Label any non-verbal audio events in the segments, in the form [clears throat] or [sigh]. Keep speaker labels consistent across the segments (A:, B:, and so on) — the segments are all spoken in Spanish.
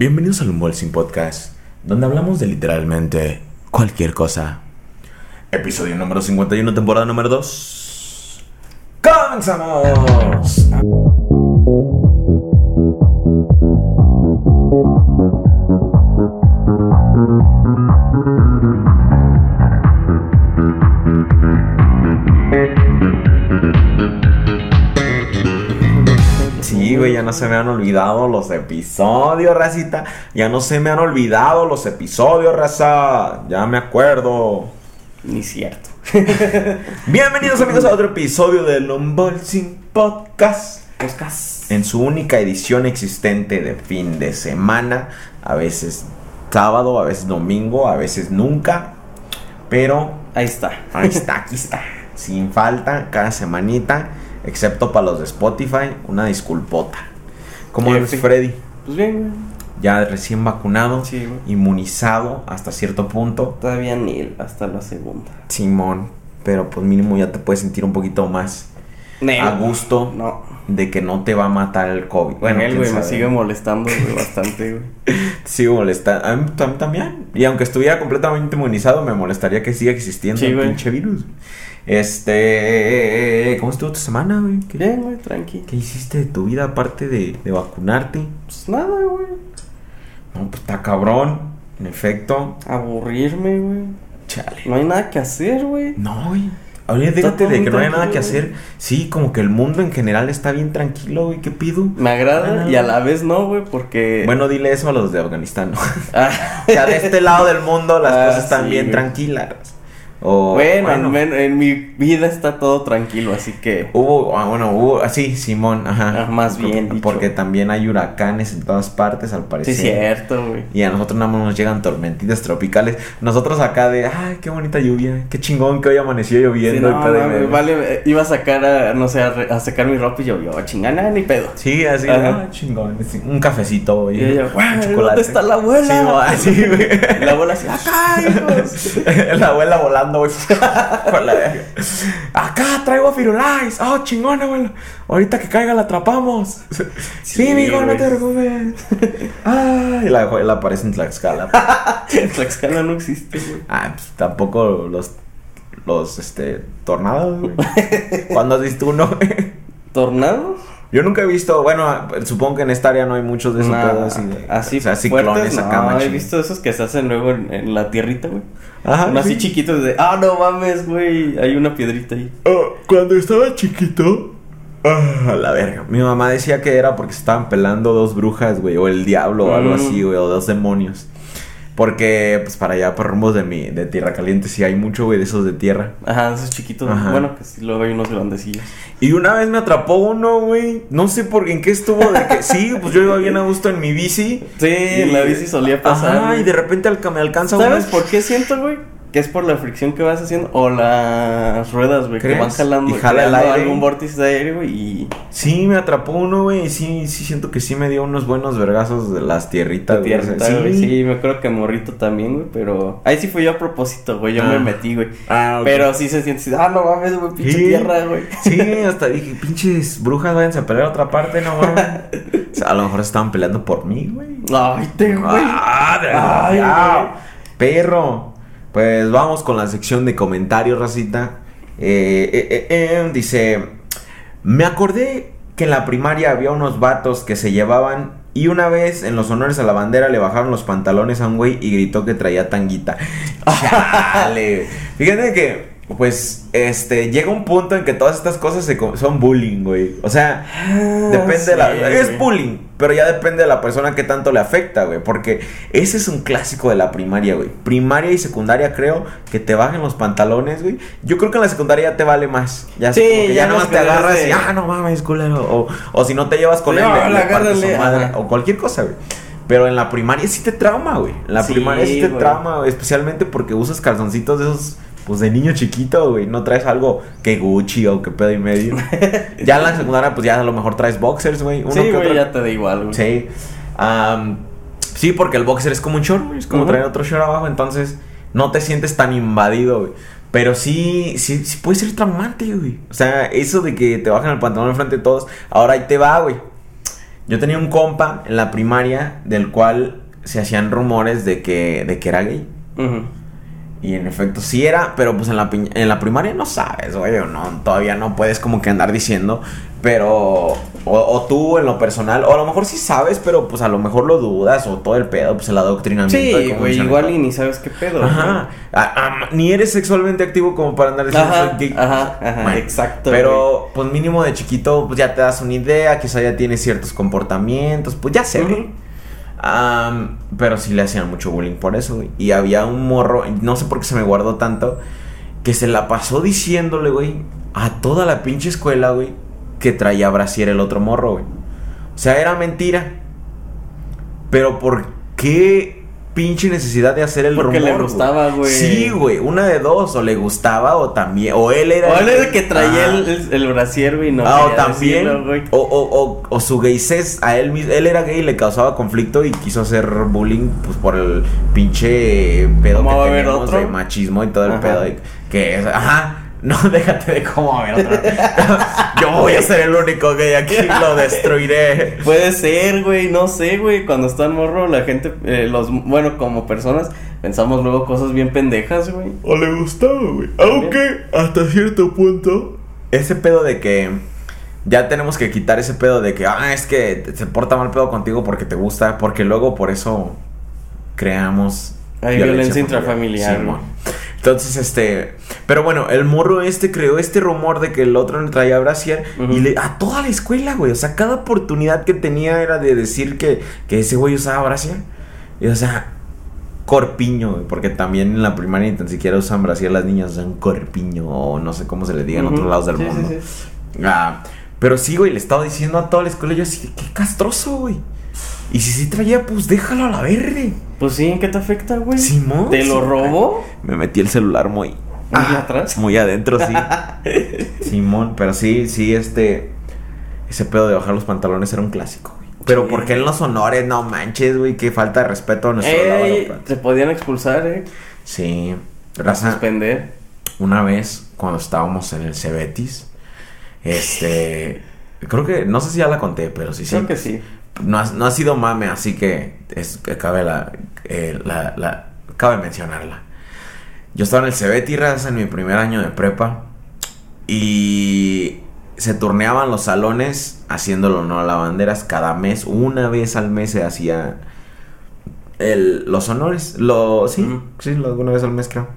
A: Bienvenidos al Unboxing Podcast, donde hablamos de literalmente cualquier cosa. Episodio número 51, temporada número 2. ¡Comenzamos! Güey, ya no se me han olvidado los episodios, racita. Ya no se me han olvidado los episodios, raza. Ya me acuerdo.
B: Ni cierto. [laughs]
A: Bienvenidos amigos a otro episodio del Unboxing Podcast.
B: Podcast.
A: En su única edición existente de fin de semana. A veces sábado, a veces domingo, a veces nunca. Pero
B: Ahí está.
A: ahí [laughs] está, aquí está. Sin falta, cada semanita. Excepto para los de Spotify, una disculpota. ¿Cómo eres,
B: sí.
A: Freddy?
B: Pues bien,
A: Ya recién vacunado,
B: Sí,
A: inmunizado hasta cierto punto.
B: todavía ni hasta la segunda.
A: Simón, pero pues mínimo ya te puedes sentir un poquito más
B: Nel.
A: a gusto
B: No.
A: de que no te va a matar el COVID.
B: Bueno,
A: quién
B: güey, me sigue molestando, güey, [laughs] bastante, güey.
A: Sigo molestando. A mí, también. Y aunque estuviera completamente inmunizado, me molestaría que siga existiendo
B: Sí,
A: el
B: güey.
A: pinche virus. Este. ¿Cómo estuvo tu semana, güey? ¿Qué,
B: Bien, güey, tranqui.
A: qué hiciste de tu vida aparte de, de vacunarte?
B: Pues nada, güey.
A: No, pues está cabrón. En efecto.
B: Aburrirme, güey.
A: Chale.
B: No hay nada que hacer, güey.
A: No, güey. Ahorita
B: todo
A: de que no hay nada que hacer. Sí, como que el mundo en general está bien tranquilo, güey. ¿Qué pido?
B: Me agrada
A: Ah.
B: y a la vez no, güey, porque.
A: Bueno, dile eso a los de Afganistán, ¿no?
B: Ah. [laughs]
A: o sea, de este lado del mundo las
B: Ah,
A: cosas están
B: sí,
A: bien
B: güey.
A: tranquilas. O,
B: bueno, en mi vida está todo tranquilo, así que.
A: Hubo, ah, bueno, hubo, así, Simón, ajá.
B: Ah, más bien
A: Porque, también hay huracanes en todas partes, al
B: Sí,
A: parecer.
B: es cierto, güey.
A: Y a nosotros nada más nos llegan tormentitas tropicales. Nosotros acá de, ay, qué bonita lluvia, qué chingón que hoy amaneció
B: Sí,
A: lloviendo.
B: no,
A: y
B: mames,
A: medio.
B: vale, eh, iba a sacar, a, no sé, a, re- a sacar mi ropa y yo, chingana, ni pedo.
A: Sí, así, ah, chingón. sí, Un cafecito, güey.
B: Y ella,
A: un
B: "Güey,
A: chocolate".
B: ¿dónde está la abuela?
A: Sí, [laughs] así, güey.
B: La abuela así, acá, hijos. [laughs]
A: la abuela volando, güey. [laughs] La. Acá traigo a Firulais. Oh, chingón, abuela. Ahorita que caiga la atrapamos. Sí,
B: Sí,
A: mijo, no
B: güey.
A: te preocupes. [laughs] Ay, la abuela aparece en Tlaxcala. [laughs]
B: Tlaxcala no existe, güey.
A: Ah, pues tampoco los. Los, este. Tornados, güey. ¿Cuándo has visto uno, güey?
B: ¿Tornados?
A: Yo nunca he visto, bueno, supongo que en esta área no hay muchos de esos
B: Nah,
A: pedos así de.
B: así
A: o sea, ciclones
B: fuertes,
A: acá,
B: no, he visto esos que se hacen luego en, en la tierrita, güey.
A: Ajá,
B: Uno así
A: sí.
B: chiquitos de, ah, no mames, güey, hay una piedrita ahí.
A: Oh, cuando estaba chiquito. Ah, la verga. Mi mamá decía que era porque se estaban pelando dos brujas, güey. O el diablo o algo
B: Mm.
A: así, güey. O dos demonios. Porque, pues para allá, por rumbos de mi, de tierra caliente, sí hay mucho, güey, de esos de tierra.
B: Ajá, esos chiquitos,
A: Ajá.
B: bueno, que sí, luego hay unos grandecillos.
A: Y una vez me atrapó uno, güey. No sé por en qué estuvo. De que, sí, pues yo iba bien a gusto en mi bici.
B: Sí, en la bici solía pasar.
A: Ajá,
B: güey.
A: y de repente al me alcanza
B: ¿Sabes
A: uno-
B: por qué siento, güey? Que es por la fricción que vas haciendo o las ruedas, güey, que van jalando
A: Y jala el
B: creando
A: aire.
B: algún vórtice de aire, güey, y
A: Sí, me atrapó uno, güey. Y sí, sí siento que sí me dio unos buenos vergazos de las tierritas,
B: de
A: güey.
B: güey. Sí, me acuerdo que morrito también, güey, pero ahí sí fue yo a propósito, güey, yo
A: Ah.
B: me metí, güey.
A: Ah, ok.
B: Pero sí se siente así, ah, no mames, güey, pinche
A: Sí.
B: tierra, güey.
A: Sí, hasta dije, pinches brujas, váyanse a pelear a otra parte, no mames. [laughs] O sea, a lo mejor estaban peleando por mí, güey.
B: Ay, te, güey.
A: Ah,
B: Ay,
A: desgraciado. Perro. Pues vamos con la sección de comentarios, racita. Eh, eh, eh, eh, dice, me acordé que en la primaria había unos vatos que se llevaban y una vez en los honores a la bandera le bajaron los pantalones a un güey y gritó que traía tanguita. [laughs] Chale. Fíjate que, pues, este, llega un punto en que todas estas cosas se son bullying, güey. O sea, Depende de la.
B: Ah, Sí,
A: Es bullying, pero ya depende de la persona que tanto le afecta, güey. Porque ese es un clásico de la primaria, güey. Primaria y secundaria, creo que te bajen los pantalones, güey. Yo creo que en la secundaria ya te vale más. Ya,
B: Sí,
A: ya
B: ya
A: nada más
B: los
A: te agarras
B: eres
A: y,
B: de-
A: ah, no mames, culero. O, o si no te llevas con
B: Sí,
A: él, le- le su madre, o cualquier cosa, güey. Pero en la primaria sí te trauma, güey. En la
B: Sí,
A: primaria sí te trauma, güey. Especialmente porque usas calzoncitos de esos. Pues de niño chiquito, güey. No traes algo que Gucci o que pedo y medio. [laughs] ya en la secundaria, pues ya a lo mejor traes boxers, güey. Uno
B: Sí,
A: que
B: güey,
A: otro-
B: ya te da igual, güey.
A: Sí. Am, sí, porque el boxer es como un short, güey. Es como traer otro short abajo. Entonces, no te sientes tan invadido, güey. Pero sí, sí, sí puede ser traumante, güey. O sea, eso de que te bajan el pantalón enfrente de todos. Ahora ahí te va, güey. Yo tenía un compa en la primaria del cual se hacían rumores de que, de que era gay.
B: Ujú.
A: Y en efecto sí era, pero pues en la, en la primaria no sabes, güey, o no, todavía no puedes como que andar diciendo, pero, o, o tú en lo personal, o a lo mejor sí sabes, pero pues a lo mejor lo dudas, o todo el pedo, pues el adoctrinamiento.
B: Sí, güey, igual y ni sabes qué pedo.
A: Ajá. Ni eres sexualmente activo como para andar diciendo
B: Ajá,
A: soy gay.
B: ajá, ajá, exacto,
A: Pero, pues mínimo de chiquito, pues ya te das una idea, quizá ya tienes ciertos comportamientos, pues ya se ve.
B: Ujú.
A: Pero sí le hacían mucho bullying por eso. Y había un morro, no sé por qué se me guardó tanto, que se la pasó diciéndole, güey, a toda la pinche escuela, güey, que traía brasier el otro morro, güey. O sea, era mentira. Pero ¿por qué pinche necesidad de hacer el
B: Porque
A: rumor?
B: le gustaba, güey.
A: Sí, güey, una de dos, o le gustaba o también, o él era...
B: O él era el que traía el, el, brasier, güey, no
A: ah, o también,
B: decirlo,
A: o, o, o, o su gaysés a él mismo, él era gay y le causaba conflicto y quiso hacer bullying pues por el pinche pedo
B: ¿Cómo
A: que tenemos de machismo y todo el
B: Ajá.
A: pedo que es, ajá, no [laughs] déjate de cómo va a haber otro. Yo voy a ser el único gay aquí, lo destruiré.
B: Puede ser, güey, no sé, güey. Cuando está en morro, la gente, eh, los, bueno, como personas, pensamos luego cosas bien pendejas, güey.
A: O le gustaba, güey. Aunque hasta cierto punto. Ese pedo de que. Ya tenemos que quitar ese pedo de que, ah, es que se porta mal pedo contigo porque te gusta. Porque luego por eso creamos.
B: Hay violencia intrafamiliar,
A: Simón. Entonces, este. Pero bueno, el morro este creó este rumor de que el otro le traía brasier.
B: Ujú.
A: Y le, a toda la escuela, güey. O sea, cada oportunidad que tenía era de decir que, que ese güey usaba brasier. Y o sea, corpiño, güey, porque también en la primaria ni tan siquiera usan brasier las niñas, usan corpiño o no sé cómo se le diga en otros lados del
B: Sí,
A: mundo.
B: sí, sí.
A: Ah, pero sí, güey, le estaba diciendo a toda la escuela, yo así, qué castroso, güey. Y si sí traía, pues déjalo a la verde.
B: Pues sí, ¿en qué te afecta, güey?
A: Simón.
B: ¿Te lo robó?
A: Me metí el celular muy...
B: ¿Muy atrás?
A: Muy adentro, sí. [laughs] Simón, pero sí, sí, este... Ese pedo de bajar los pantalones era un clásico, güey. Pero
B: Sí.
A: ¿por qué en los honores? No manches, güey, qué falta de respeto a nuestro
B: Ey,
A: lavadoplatos.
B: te podían expulsar, eh.
A: Sí. Raza,
B: suspender.
A: una vez cuando estábamos en el Cebetis, este, creo que, no sé si ya la conté, pero sí, sí.
B: Creo que sí.
A: No ha, no ha sido mame, así que es que cabe la, eh, la, la- cabe mencionarla. Yo estaba en el raza, en mi primer año de prepa y se turneaban los salones haciéndolo no lavanderas cada mes, una vez al mes se hacía el, los honores, lo, sí, sí, lo- una vez al mes creo.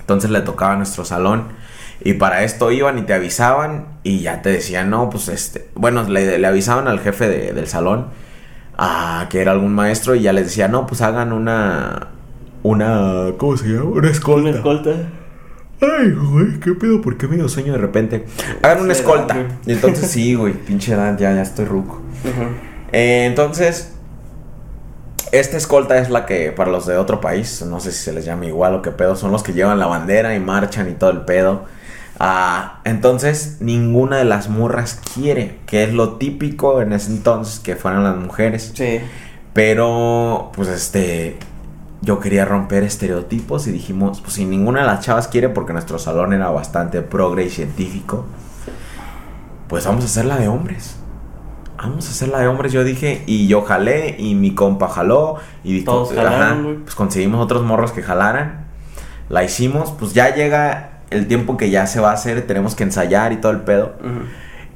A: Entonces le tocaba a nuestro salón. Y para esto iban y te avisaban y ya te decían, no, pues este, bueno, le, le avisaban al jefe de- del salón, a que era algún maestro y ya les decía, no, pues hagan una, una, ¿cómo se llama? Una escolta.
B: Una escolta.
A: Ay, güey, qué pedo, ¿por qué me dio sueño de repente? Hagan una escolta. Y entonces sí, güey, pinche edad, ya, ya estoy ruco. Eh, entonces, esta escolta es la que para los de otro país, no sé si se les llama igual o qué pedo, son los que llevan la bandera y marchan y todo el pedo. Ah, entonces, ninguna de las murras quiere, que es lo típico en ese entonces que fueran las mujeres.
B: Sí.
A: Pero, pues este, yo quería romper estereotipos y dijimos, pues si ninguna de las chavas quiere, porque nuestro salón era bastante progre y científico, pues vamos a hacerla de hombres. Vamos a hacerla de hombres, yo dije, y yo jalé, y mi compa jaló, y dijo,
B: Todos
A: ajá,
B: jalaron, güey.
A: pues conseguimos otros morros que jalaran, la hicimos, pues ya llega el tiempo que ya se va a hacer, tenemos que ensayar y todo el pedo.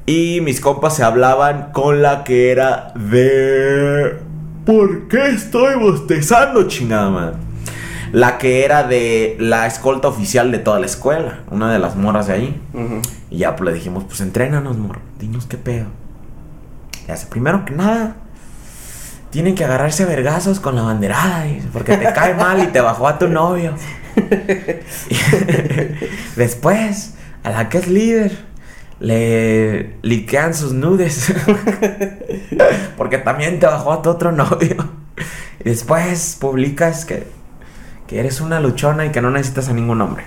A: Y mis compas se hablaban con la que era de... ¿Por qué estoy bostezando, chingada madre? La que era de la escolta oficial de toda la escuela, una de las morras de ahí. Y ya pues le dijimos, pues entrénanos, morro, dinos qué pedo. Y hace, primero que nada, tienen que agarrarse a vergazos con la banderada, porque te cae mal y te bajó a tu novio. [laughs] Después, a la que es líder, le liquean sus nudes. [laughs] porque también te bajó a tu otro novio. Y después publicas que, que eres una luchona y que no necesitas a ningún hombre.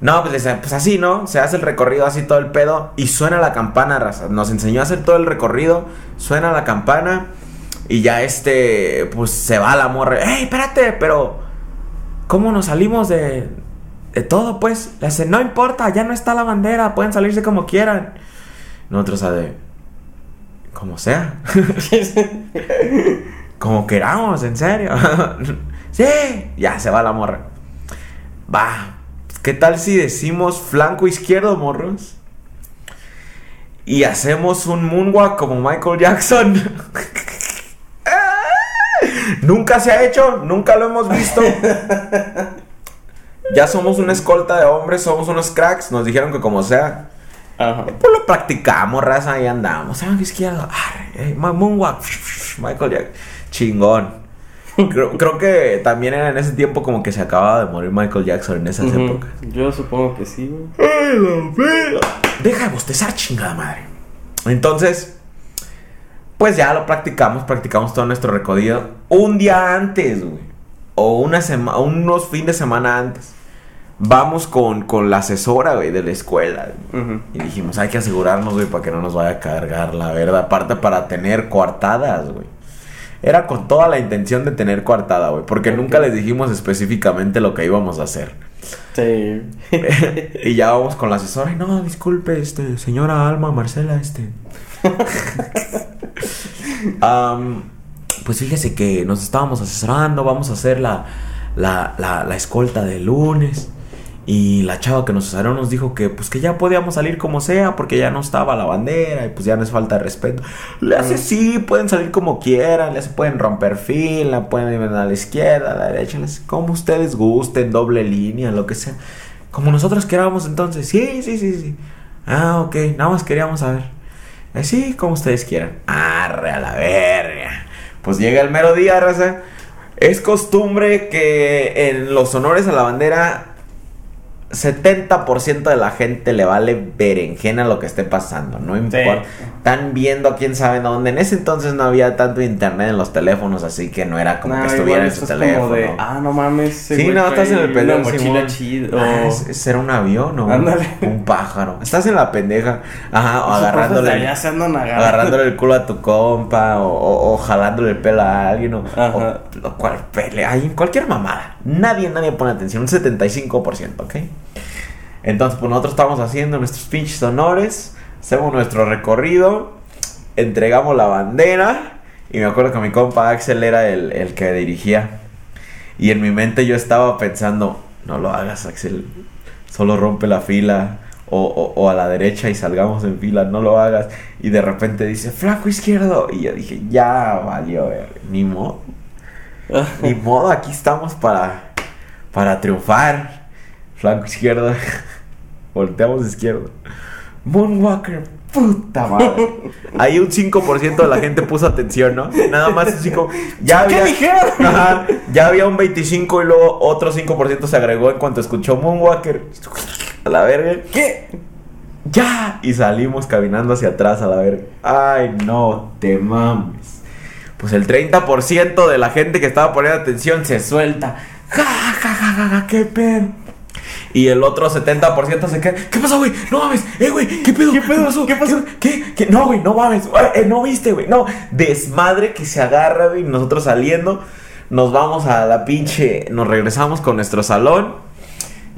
A: No, pues, pues así, ¿no? Se hace el recorrido así todo el pedo y suena la campana, raza. Nos enseñó a hacer todo el recorrido, suena la campana y ya este, pues se va la morra. ¡Ey, espérate! Pero, ¿cómo nos salimos de, de todo, pues? Le hace, no importa, ya no está la bandera, pueden salirse como quieran. Nosotros, a de, como sea. [laughs] como queramos, en serio. [laughs] sí, ya se va la morra. Va, ¿qué tal si decimos flanco izquierdo, morros? Y hacemos un moonwalk como Michael Jackson. [laughs] nunca se ha hecho, nunca lo hemos visto. [laughs] ya somos una escolta de hombres, somos unos cracks. Nos dijeron que como sea.
B: Ajá.
A: Pues lo practicamos, raza, ahí andamos. Flanco izquierdo. Arre, eh, moonwalk. [laughs] Michael Jackson. Chingón. [laughs] Creo, creo que también era en ese tiempo como que se acababa de morir Michael Jackson en esas
B: Ujú.
A: épocas.
B: Yo supongo que sí, güey.
A: ¡Ay! Deja de bostezar, chingada madre. Entonces, pues ya lo practicamos, practicamos todo nuestro recorrido. Un día antes, güey. O una semana, unos fines de semana antes. Vamos con, con la asesora, güey, de la escuela. Y dijimos, hay que asegurarnos, güey, para que no nos vaya a cargar la verdad. Aparte para tener coartadas, güey. Era con toda la intención de tener coartada, güey. Porque nunca les dijimos específicamente lo que íbamos a hacer.
B: Sí. [laughs]
A: y ya vamos con la asesora. "Ay, no, disculpe, este, señora Alma, Marcela, este. [laughs] Pues fíjese que nos estábamos asesorando, vamos a hacer la, la, la, la escolta de lunes. Y la chava que nos asesoró nos dijo que pues que ya podíamos salir como sea porque ya no estaba la bandera y pues ya no es falta de respeto. Le hace sí, pueden salir como quieran, le hace, pueden romper fila, pueden ir a la izquierda, a la derecha, les- como ustedes gusten, doble línea, lo que sea. Como nosotros queramos entonces, sí, sí, sí, sí. Ah, ok, nada más queríamos saber. Eh, sí, como ustedes quieran. Arre a la verga. Pues llega el mero día, raza. Es costumbre que en los honores a la bandera 70% de la gente le vale berenjena lo que esté pasando, no importa. Están viendo quién sabe dónde. En ese entonces no había tanto internet en los teléfonos, así que no era como
B: Nah,
A: que estuviera en su teléfono.
B: Como de, ah, no mames.
A: Sí, no, estás en el
B: Una
A: pendejo.
B: mochila
A: Simón.
B: chida.
A: Ah, ¿Será un avión o
B: Ándale.
A: un pájaro? Estás en la pendeja. Ajá, o agarrándole,
B: allá se andan
A: agarrándole el culo a tu compa o, o- o jalándole el pelo a alguien o, o lo cual pelea, en cualquier mamada. Nadie, nadie pone atención, un 75%, ¿ok? Entonces, pues nosotros estamos haciendo nuestros pinches honores, hacemos nuestro recorrido, entregamos la bandera y me acuerdo que mi compa Axel era el, el que dirigía. Y en mi mente yo estaba pensando, no lo hagas Axel, solo rompe la fila. O, o- o a la derecha y salgamos en fila, no lo hagas. Y de repente dice, flanco izquierdo. Y yo dije, ya valió, verga, ni modo. [laughs] Ni modo, aquí estamos para, para triunfar. Flanco izquierdo. [laughs] Volteamos izquierdo. Moonwalker, puta madre. Ahí un 5% de la gente puso atención, ¿no? Nada más un 5. Ya
B: ¿Qué
A: había,
B: dijeron?
A: Ajá, ya había un 25 y luego otro 5% se agregó en cuanto escuchó Moonwalker. A la verga.
B: ¿Qué?
A: ¡Ya! Y salimos caminando hacia atrás a la verga. Ay, no te mames. Pues el 30% de la gente que estaba poniendo atención se suelta. ¡Ja, ja, ja, ja, ja! ¡Qué pedo! Y el otro 70% se queda. ¿Qué pasó, güey? No mames. Eh, güey. ¿Qué pedo?
B: ¿Qué pedo?
A: pasó?
B: ¿Qué pasó?
A: ¿Qué? ¿Qué? No, güey. No mames. Eh, no viste, güey. No. Desmadre que se agarra, güey. Nosotros saliendo. Nos vamos a la pinche. Nos regresamos con nuestro salón.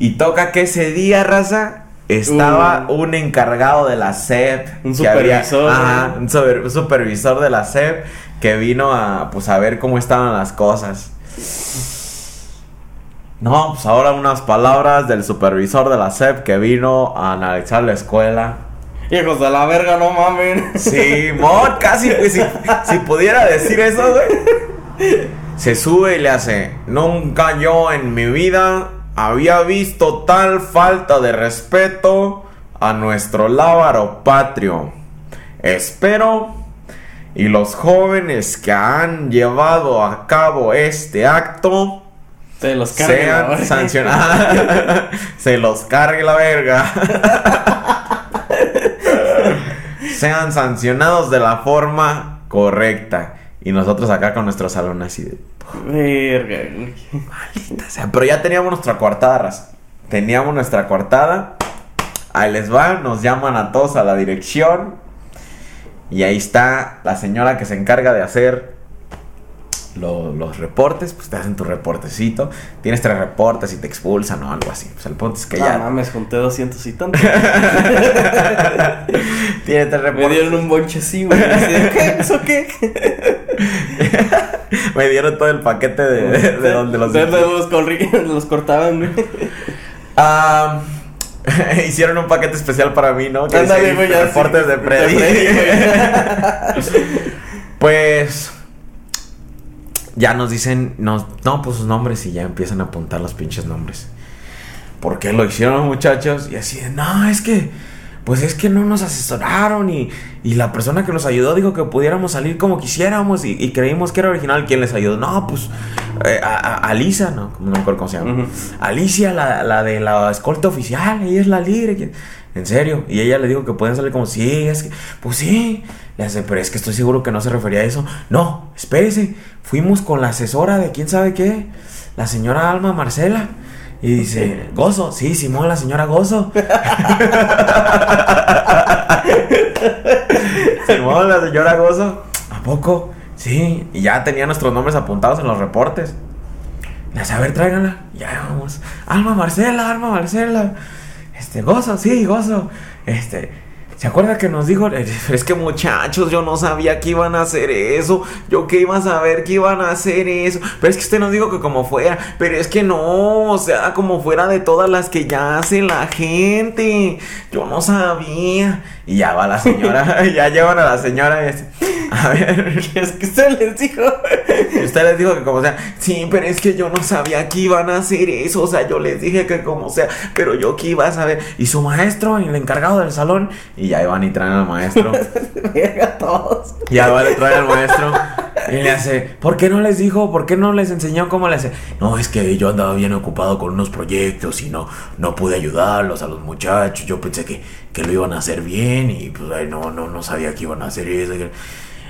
A: Y toca que ese día, raza. Estaba
B: Uh.
A: un encargado de la SEP.
B: Un
A: que había-
B: supervisor,
A: ajá,
B: ¿no?
A: un super- un supervisor de la SEP. Que vino a, pues, a ver cómo estaban las cosas. No, pues ahora unas palabras del supervisor de la SEP que vino a analizar la escuela.
B: Hijos de la verga, no mamen.
A: Sí, mon, casi, güey, si, si pudiera decir eso, güey. Se sube y le hace, nunca yo en mi vida había visto tal falta de respeto a nuestro lábaro patrio. Espero y los jóvenes que han llevado a cabo este acto
B: Se los cargan
A: sean
B: ahora.
A: sancionados. Se los cargue la verga. sean sancionados de la forma correcta. Y nosotros acá con nuestro salón así de.
B: Verga.
A: Maldita sea. Pero ya teníamos nuestra coartada, raza. Teníamos nuestra coartada. Ahí les va. Nos llaman a todos a la dirección. Y ahí está la señora que se encarga de hacer lo- los reportes, pues te hacen tu reportecito. Tienes tres reportes y te expulsan o algo así. Pues el punto es que
B: No
A: ya
B: mames, junté 200 y tanto. [laughs]
A: tiene tres
B: Me
A: reportes.
B: dieron un bonche así, güey. De, ¿Qué? ¿Eso qué? [laughs]
A: Me dieron todo el paquete de, de, de donde los...
B: De los, [laughs] los cortaban, güey.
A: Ah, hicieron un paquete especial para mí, ¿no? Que
B: Ándale,
A: dice,
B: ya
A: reportes
B: sí.
A: de Freddy.
B: güey.
A: Pues ya nos dicen, nos, no, pues sus nombres y ya empiezan a apuntar los pinches nombres. ¿Por qué lo hicieron muchachos? Y así de, no, es que, pues es que no nos asesoraron y, y la persona que nos ayudó dijo que pudiéramos salir como quisiéramos y, y creímos que era original. ¿Quién les ayudó? No, pues eh, a, a- Alisa, no, no me acuerdo cómo se llama. Alicia, la, la de la escolta oficial, ella es la líder. En serio. Y ella le dijo que pueden salir como, sí, es que, pues sí. Le hace, pero es que estoy seguro que no se refería a eso. No, espérese. Fuimos con la asesora de quién sabe qué, la señora Alma Marcela. Y dice, Gozo, sí, Simón, la señora Gozo. [laughs] Simón, la señora Gozo. ¿A poco? Sí, y ya tenía nuestros nombres apuntados en los reportes. Hace, a ver, tráiganla. Ya vamos. Alma Marcela, Alma Marcela. Este, gozo, sí, gozo. Este, ¿se acuerda que nos dijo? [laughs] Es que muchachos, yo no sabía que iban a hacer eso. Yo que iba a saber que iban a hacer eso. Pero es que usted nos dijo que como fuera. Pero es que no, o sea, como fuera de todas las que ya hace la gente. Yo no sabía. Y ya va la señora, [laughs] ya llevan a la señora y dice, a ver. [laughs]
B: Es que usted les dijo.
A: Y usted les dijo que como sea, sí, pero es que yo no sabía que iban a hacer eso, o sea, yo les dije que como sea, pero yo que iba a saber. Y su maestro, y el encargado del salón, y ya iban y traen al maestro. [laughs]
B: Verga, todos.
A: ya va, le traen al maestro. Y le hace, ¿por qué no les dijo? ¿Por qué no les enseñó cómo le hace? No, es que yo andaba bien ocupado con unos proyectos y no, no pude ayudarlos a los muchachos. Yo pensé que, que lo iban a hacer bien y pues ay, no, no, no sabía que iban a hacer eso.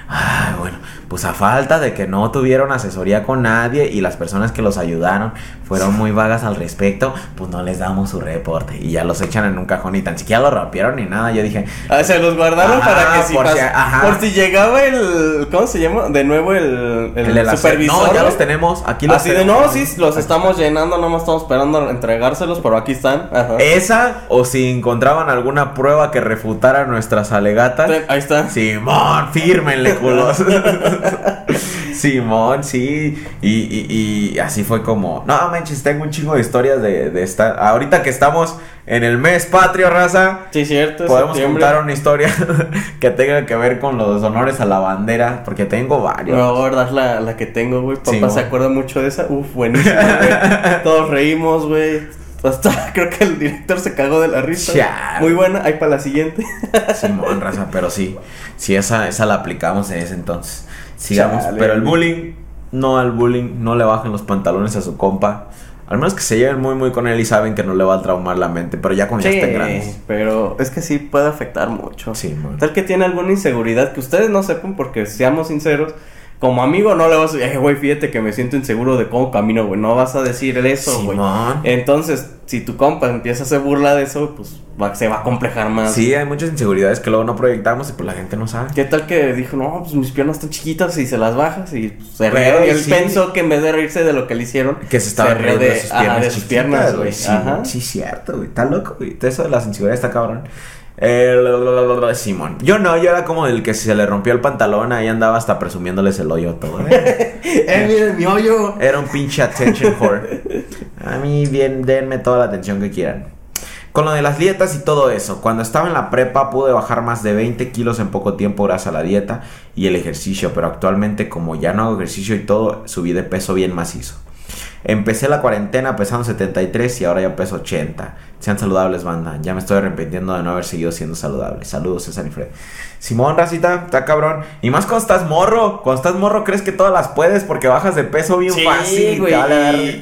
A: Ay, bueno, pues a falta de que no tuvieron asesoría con nadie y las personas que los ayudaron fueron muy vagas al respecto, pues no les damos su reporte y ya los echan en un cajón y tan siquiera lo rompieron ni nada. Yo dije,
B: Ah, se los guardaron
A: Ajá,
B: para que si
A: por si- ajá.
B: por si llegaba el ¿cómo se llama? De nuevo el, el, supervisor.
A: No, ya los tenemos, aquí los
B: Así de no, sí, los estamos llenando, no más estamos esperando entregárselos, pero aquí están. Ajá.
A: Esa o si encontraban alguna prueba que refutara nuestras alegatas.
B: Ahí está.
A: Simón, fírmenle, culos. [laughs] Simón, sí. Y, y, y así fue como. No manches, tengo un chingo de historias de, de esta. Ahorita que estamos en el mes patrio, raza.
B: Sí, cierto.
A: Podemos
B: septiembre.
A: contar una historia [laughs] que tenga que ver con los honores a la bandera. Porque tengo varios.
B: a guardar la, la que tengo, güey. Papá
A: Sí,
B: se acuerda mucho de esa. Uf, buenísima, güey. [laughs] Todos reímos, güey. Hasta [laughs] creo que el director se cagó de la risa. Muy buena, ahí para la siguiente. [laughs]
A: Simón, raza, pero sí. Sí, esa, esa la aplicamos en ese entonces. Sigamos.
B: Chale,
A: pero el bullying, no al bullying, no le bajen los pantalones a su compa. Al menos que se lleven muy, muy con él y saben que no le va a traumar la mente. Pero ya cuando ya estén grandes.
B: pero es que sí puede afectar mucho.
A: Sí, man.
B: Tal que tiene alguna inseguridad que ustedes no sepan, porque seamos sinceros, como amigo no le vas a decir, "Eh, güey, fíjate que me siento inseguro de cómo camino, güey. No vas a decir eso, güey. Entonces, si tu compa empieza a hacer burla de eso, pues va- se va a complejar más.
A: Sí, hay muchas inseguridades que luego no proyectamos y pues la gente no sabe.
B: ¿Qué tal que dijo, no, pues mis piernas están chiquitas y se las bajas y pues, se rió? Y él
A: sí.
B: pensó que en vez de reírse de lo que le hicieron,
A: Que se riendo de, sus piernas.
B: de sus
A: chiquitas,
B: piernas, güey.
A: Sí, sí, cierto, güey. Está loco, güey. Eso de las inseguridades está cabrón. El, Simón. Yo no, yo era como el que se le rompió el pantalón, ahí andaba hasta presumiéndoles el hoyo todo. ¿eh? [laughs]
B: ¡Eh, miren mi hoyo!
A: Era un pinche attention whore. A mí bien, denme toda la atención que quieran. Con lo de las dietas y todo eso, cuando estaba en la prepa pude bajar más de 20 kilos en poco tiempo gracias a la dieta y el ejercicio, pero actualmente como ya no hago ejercicio y todo, subí de peso bien macizo. Empecé la cuarentena pesando 73 y ahora ya peso 80. Sean saludables, banda. Ya me estoy arrepintiendo de no haber seguido siendo saludable. Saludos, César y Fred. Simón, racita, está cabrón. Y más cuando estás morro. Cuando estás morro crees que todas las puedes porque bajas de peso bien
B: Sí,
A: fácil.
B: güey.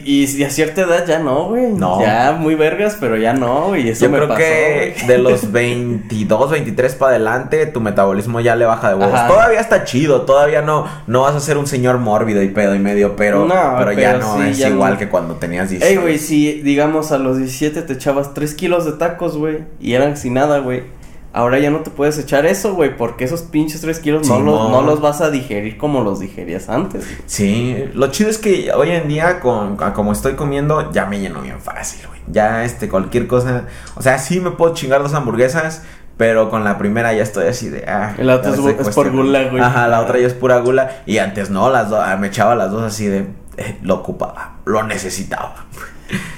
B: Y, y- y a cierta edad ya no, güey.
A: No.
B: Ya muy vergas, pero ya no, güey. Eso
A: Yo
B: me
A: creo
B: pasó.
A: que
B: güey.
A: de los 22, 23 para adelante, tu metabolismo ya le baja de huevos.
B: Ajá.
A: Todavía está chido, todavía no, no vas a ser un señor mórbido y pedo y medio, pero,
B: No,
A: pero, ya no
B: sí,
A: es
B: ya
A: igual
B: no.
A: que cuando tenías 16.
B: Ey, güey, si digamos a los 17 te echabas 3 kilos de tacos, güey, y eran sin nada, güey. Ahora ya no te puedes echar eso, güey, porque esos pinches 3 kilos no los,
A: Simón.
B: no los vas a digerir como los digerías antes.
A: Sí, lo chido es que hoy en día, con, como estoy comiendo, ya me lleno bien fácil, güey. Ya, este, cualquier cosa. O sea, sí me puedo chingar dos hamburguesas, pero con la primera ya estoy así de. Ah,
B: La otra es por gula, güey.
A: Ajá, la otra ya es pura gula. Y antes no, las dos, me echaba las dos así de. eh, lo ocupaba, lo necesitaba. [laughs]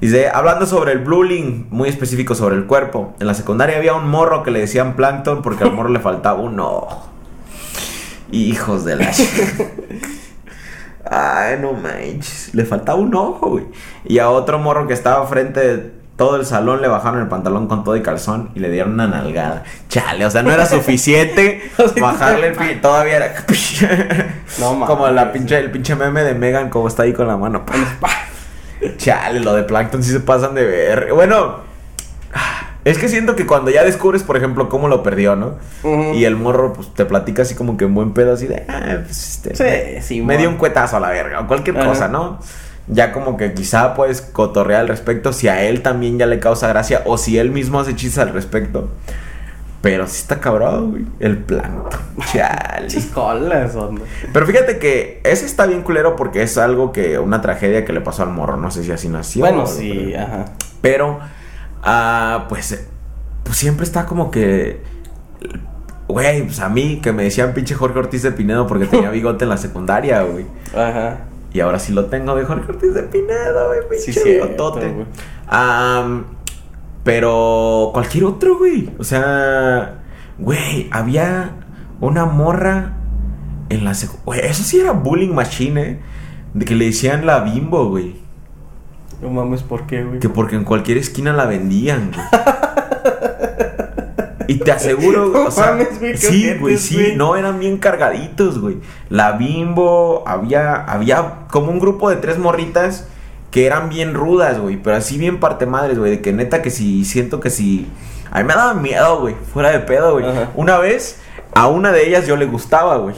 A: Dice, hablando sobre el bullying, muy específico sobre el cuerpo. En la secundaria había un morro que le decían plankton porque al morro le faltaba un ojo. Hijos de la... Ay, no manches. Le faltaba un ojo, güey. Y a otro morro que estaba frente de todo el salón le bajaron el pantalón con todo y calzón y le dieron una nalgada. Chale, o sea, no era suficiente [laughs] bajarle el pi- Todavía era... [laughs]
B: No mames.
A: Como la pinche, el pinche meme de Megan como está ahí con la mano. Chale, lo de Plankton sí se pasan de ver. Bueno, es que siento que cuando ya descubres, por ejemplo, cómo lo perdió, ¿no? Y el morro, pues te platica así como que en buen pedo, así de, ah, pues este.
B: Sí, sí,
A: me dio un cuetazo a la verga, o cualquier cosa, ¿no? Ya como que quizá puedes cotorrear al respecto si a él también ya le causa gracia o si él mismo hace chistes al respecto. Pero sí está cabrón, güey. El plancton. [laughs] Chale.
B: Chiscolas, onda.
A: Pero fíjate que ese está bien culero porque es algo que, una tragedia que le pasó al morro. No sé si así nació.
B: Bueno, sí, ajá.
A: Pero, ah, pues, eh, pues siempre está como que. Güey, pues a mí que me decían pinche Jorge Ortiz de Pinedo porque tenía [laughs] bigote en la secundaria, güey.
B: Ajá.
A: Y ahora sí lo tengo de Jorge Ortiz de Pinedo, güey. Pinche
B: Sí, cierto,
A: bigotote.
B: güey.
A: Am, pero cualquier otro, güey. O sea, güey, había una morra en la Güey, eso sí era bullying machine, ¿eh? De que le decían la bimbo, güey.
B: No mames, ¿por qué, güey?
A: Que porque en cualquier esquina la vendían, güey. Y te aseguro, [laughs]
B: No
A: o sea,
B: mames, güey,
A: sí, güey, sí,
B: güey.
A: no, eran bien cargaditos, güey. La bimbo, había, había como un grupo de tres morritas que eran bien rudas, güey, pero así bien parte madres, güey, de que neta que si, siento que si, a mí me daba miedo, güey, fuera de pedo, güey.
B: Ajá.
A: Una vez, a una de ellas yo le gustaba, güey.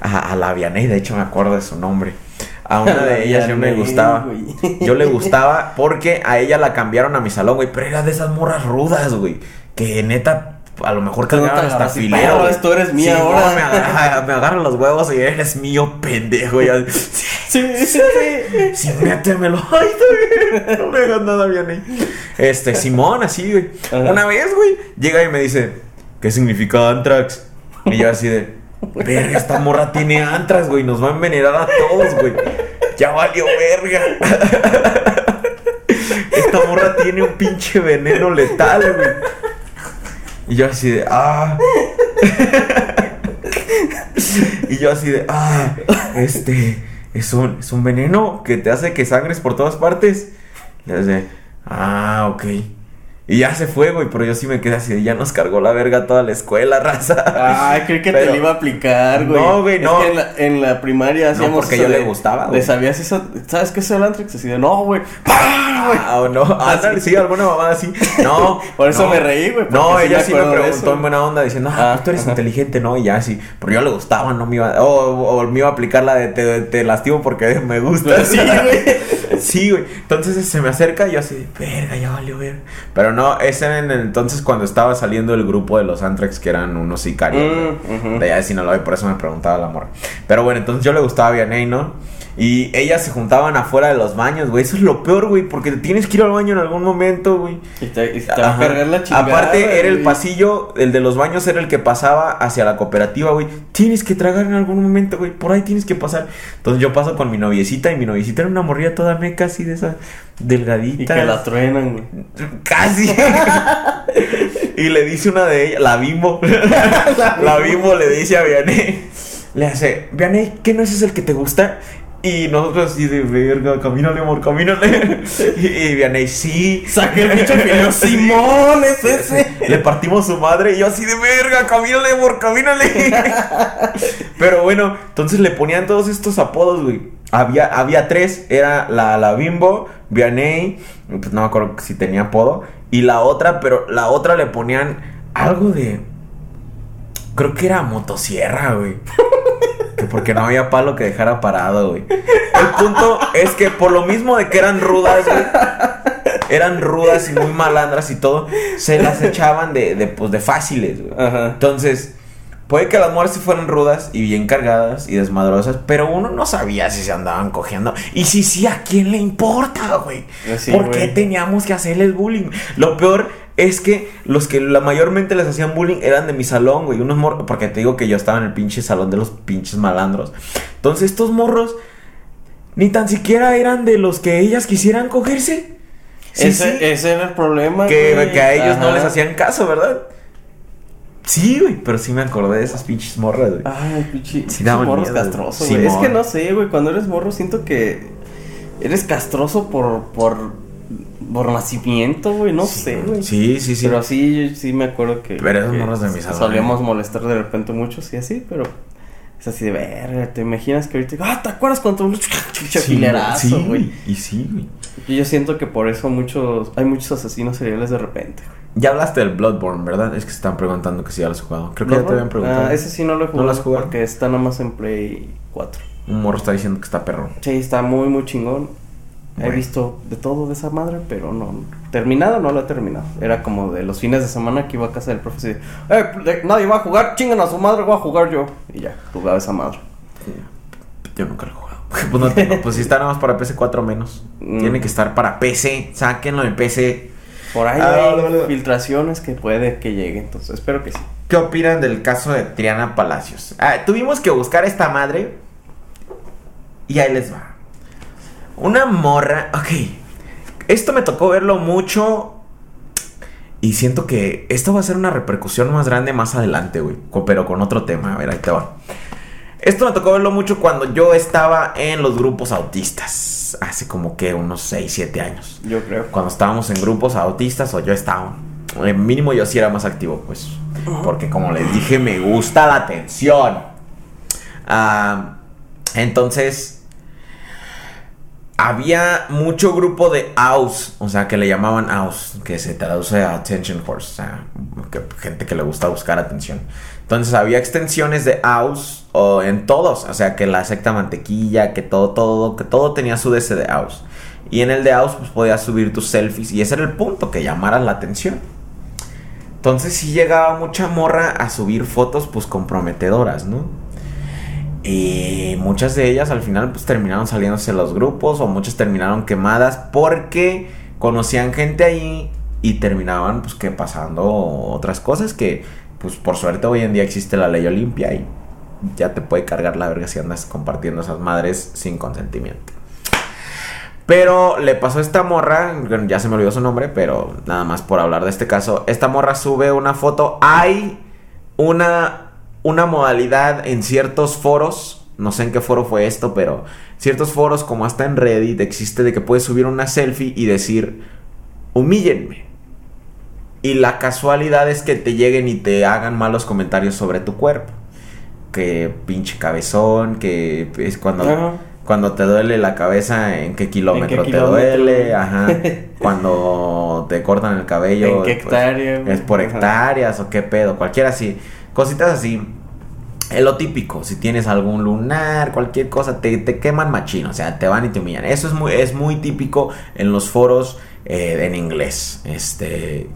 A: A, a la Vianey, de hecho me acuerdo de su nombre. A una [laughs] de ellas yo me gustaba. Yo le [laughs] gustaba porque a ella la cambiaron a mi salón, güey. Pero era de esas morras rudas, güey. Que neta, a lo mejor cargaban hasta filero.
B: "Pero,
A: güey.
B: esto eres mía
A: Sí,
B: ahora".
A: no, me, agarra, [laughs] me agarran los huevos y eres mío, pendejo. Y yo, sí,
B: Sí, sí, sí.
A: sí, métemelo. [laughs] Ay, está bien. No me hagas nada bien ahí. Este, Simón, así, güey.
B: Ajá.
A: Una vez, güey, llega y me dice, ¿qué significa Antrax? Y yo así de, verga, esta morra tiene Antrax, güey. Nos va a envenenar a todos, güey. Ya valió verga. [laughs] Esta morra tiene un pinche veneno letal, güey. Y yo así de, ah. y yo así de, ah, este, es un, es un veneno que te hace que sangres por todas partes. Y hace, ah, ok. Y ya se fue, güey, pero yo sí me quedé así ya nos cargó la verga toda la escuela, [laughs] raza.
B: Ay, creí que
A: Pero-
B: te lo iba a aplicar, güey.
A: No, güey,
B: Es
A: no.
B: que en la, en la primaria hacíamos
A: porque
B: eso
A: yo le gustaba, güey.
B: sabías eso, ¿sabes qué es el Antrax? Así de, no, güey.
A: Ah, o no, [laughs] ándale, sí, alguna mamada así. No, [laughs]
B: Por eso
A: no.
B: me reí, güey,
A: No,
B: porque
A: ella sí me preguntó en buena onda diciendo, ah,
B: Ah,
A: tú eres
B: ajá.
A: inteligente, ¿no? Y ya sí. Pero yo le gustaba, no me iba. O, o me iba a aplicar la de te, te lastimo porque me gusta.
B: Sí, güey.
A: Sí, güey. Entonces se me acerca y yo así, verga, ya valió ver. Pero no, ese era en el entonces cuando estaba saliendo el grupo de los Antrax que eran unos sicarios.
B: Mm,
A: güey,
B: ujú.
A: De allá de Sinaloa y por eso me preguntaba la morra. Pero bueno, entonces yo le gustaba a Vianey, ¿no? Y ellas se juntaban afuera de los baños, güey. Eso es lo peor, güey, porque tienes que ir al baño en algún momento, güey.
B: Y te, y te va a cargar la chingada.
A: Aparte, era el pasillo, el de los baños era el que pasaba hacia la cooperativa, güey. Tienes que tragar en algún momento, güey. Por ahí tienes que pasar. Entonces yo paso con mi noviecita y mi noviecita era una morrilla toda meca así de esa delgadita.
B: Y que la truenan, güey.
A: Casi. y le dice una de ellas, la bimbo. [laughs] la bimbo le dice a Vianey. Le hace, Vianey, ¿qué no es el que te gusta? Y nosotros así de verga, camínale, amor, camínale. [laughs] y, y Vianey, sí.
B: Saqué el bicho [laughs] final. Simón, es ese.
A: Le partimos su madre y yo así de verga, camínale, amor, camínale. [laughs] Pero bueno, entonces le ponían todos estos apodos, güey. Había, había tres, era la, la Bimbo, Vianey, pues no me acuerdo si tenía apodo, y la otra, pero la otra le ponían algo de... Creo que era motosierra, güey. Que porque no había palo que dejara parado, güey. El punto es que por lo mismo de que eran rudas, güey. eran rudas y muy malandras y todo, se las echaban de, de, pues, de fáciles, güey.
B: Ajá.
A: Entonces, puede que las mujeres sí fueran rudas y bien cargadas y desmadrosas, pero uno no sabía si se andaban cogiendo. Y si sí, ¿a quién le importa, güey?
B: Sí,
A: ¿Por qué teníamos que hacerles bullying? Lo peor es que los que la mayormente les hacían bullying eran de mi salón, güey. Unos morros, porque te digo que yo estaba en el pinche salón de los pinches malandros. Entonces, estos morros ni tan siquiera eran de los que ellas quisieran cogerse. Sí,
B: ese,
A: sí.
B: ese era el problema.
A: Que,
B: güey.
A: que a ellos no les hacían caso, ¿verdad? Sí, güey, pero sí me acordé de esas pinches morras, güey.
B: Ay, pinche.
A: Sí,
B: morros
A: miedo, güey.
B: castrosos,
A: Sí.
B: Es que no sé, güey. Cuando eres morro, siento que eres castroso por. por. Por nacimiento, güey. No sé, güey.
A: Sí, sí, sí.
B: Pero sí, yo sí me acuerdo que.
A: Pero esos morros de
B: Solíamos molestar de repente muchos y así, pero. Es así de verga, te imaginas que ahorita. Ah, ¿te acuerdas cuando un [laughs] chucha
A: Sí,
B: filerazo,
A: sí,
B: güey?
A: güey. Y sí, güey.
B: Y yo siento que por eso muchos. Hay muchos asesinos seriales de repente, güey.
A: Ya hablaste del Bloodborne, ¿verdad? Es que se están preguntando que si ya lo has jugado. Creo que ya te habían preguntado.
B: Ah, ese sí no lo he
A: ¿No
B: jugado.
A: lo has jugado?
B: Porque está nomás en Play 4.
A: Un morro está diciendo que está perro.
B: Sí, está muy, muy chingón. He visto de todo de esa madre, pero no. Terminado no lo he terminado. Era como de los fines de semana que iba a casa del profe y decía, eh, de- nadie va a jugar, chingan a su madre, voy a jugar yo. Y ya, jugaba esa madre.
A: Yo nunca lo he jugado. [laughs] Pues no tengo. Pues si está nada más para PC 4 menos.
B: Mm.
A: Tiene que estar para PC. Sáquenlo en PC.
B: Por ahí
A: Ah,
B: hay filtraciones que puede que llegue, entonces espero que sí.
A: ¿Qué opinan del caso de Triana Palacios? Ah, tuvimos que buscar a esta madre. Y ahí les va. Una morra. Ok. Esto me tocó verlo mucho. Y siento que esto va a ser una repercusión más grande más adelante, güey. Pero con otro tema. A ver, ahí te va. Esto me tocó verlo mucho cuando yo estaba en los grupos autistas. Hace como que unos 6, 7 años
B: Yo creo.
A: cuando estábamos en grupos autistas o yo estaba. eh, mínimo yo sí era más activo, pues. Porque como les dije, me gusta la atención. Ah, entonces, había mucho grupo de AUS, o sea, que le llamaban AUS, que se traduce a Attention Horse, o sea, gente que le gusta buscar atención. Entonces había extensiones de AUS o en todos, o sea, que la secta mantequilla, que todo, todo, que todo tenía su DC de AUS. Y en el de AUS pues podías subir tus selfies y ese era el punto, que llamaras la atención. Entonces sí llegaba mucha morra a subir fotos pues comprometedoras, ¿no? Y muchas de ellas al final pues terminaron saliéndose los grupos o muchas terminaron quemadas porque conocían gente ahí y terminaban pues que pasando otras cosas que pues por suerte hoy en día existe la ley Olimpia y ya te puede cargar la verga si andas compartiendo esas madres sin consentimiento. Pero le pasó a esta morra, ya se me olvidó su nombre, pero nada más por hablar de este caso. Esta morra sube una foto. Hay una, una modalidad en ciertos foros, no sé en qué foro fue esto, pero ciertos foros como hasta en Reddit existe de que puedes subir una selfie y decir, humíllenme. Y la casualidad es que te lleguen y te hagan malos comentarios sobre tu cuerpo. Que pinche cabezón, que es cuando...
B: Ajá.
A: Cuando te duele la cabeza, ¿en qué kilómetro te
B: kilómetro?
A: duele? [laughs] Ajá. Cuando te cortan el cabello.
B: ¿En qué
A: pues,
B: hectárea, güey?
A: es por hectáreas o qué pedo. Cualquiera así. Cositas así. Es lo típico. Si tienes algún lunar, cualquier cosa, te, te queman machino. O sea, te van y te humillan. Eso es muy, es muy típico en los foros eh, en inglés. Este.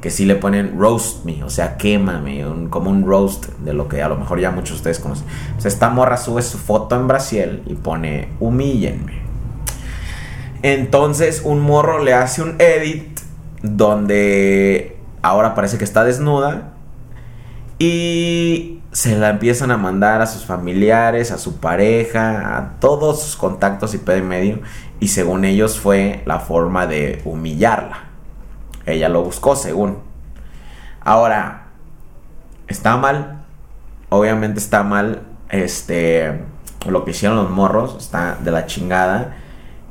A: Que sí le ponen roast me, o sea, quémame, un- como un roast de lo que a lo mejor ya muchos de ustedes conocen. O sea, esta morra sube su foto en Brasil y pone humíllenme. Entonces un morro le hace un edit donde ahora parece que está desnuda y se la empiezan a mandar a sus familiares, a su pareja, a todos sus contactos y pedo medio. Y según ellos fue la forma de humillarla. Ella lo buscó, según. Ahora, está mal. Obviamente está mal. Este. Lo que hicieron los morros. Está de la chingada.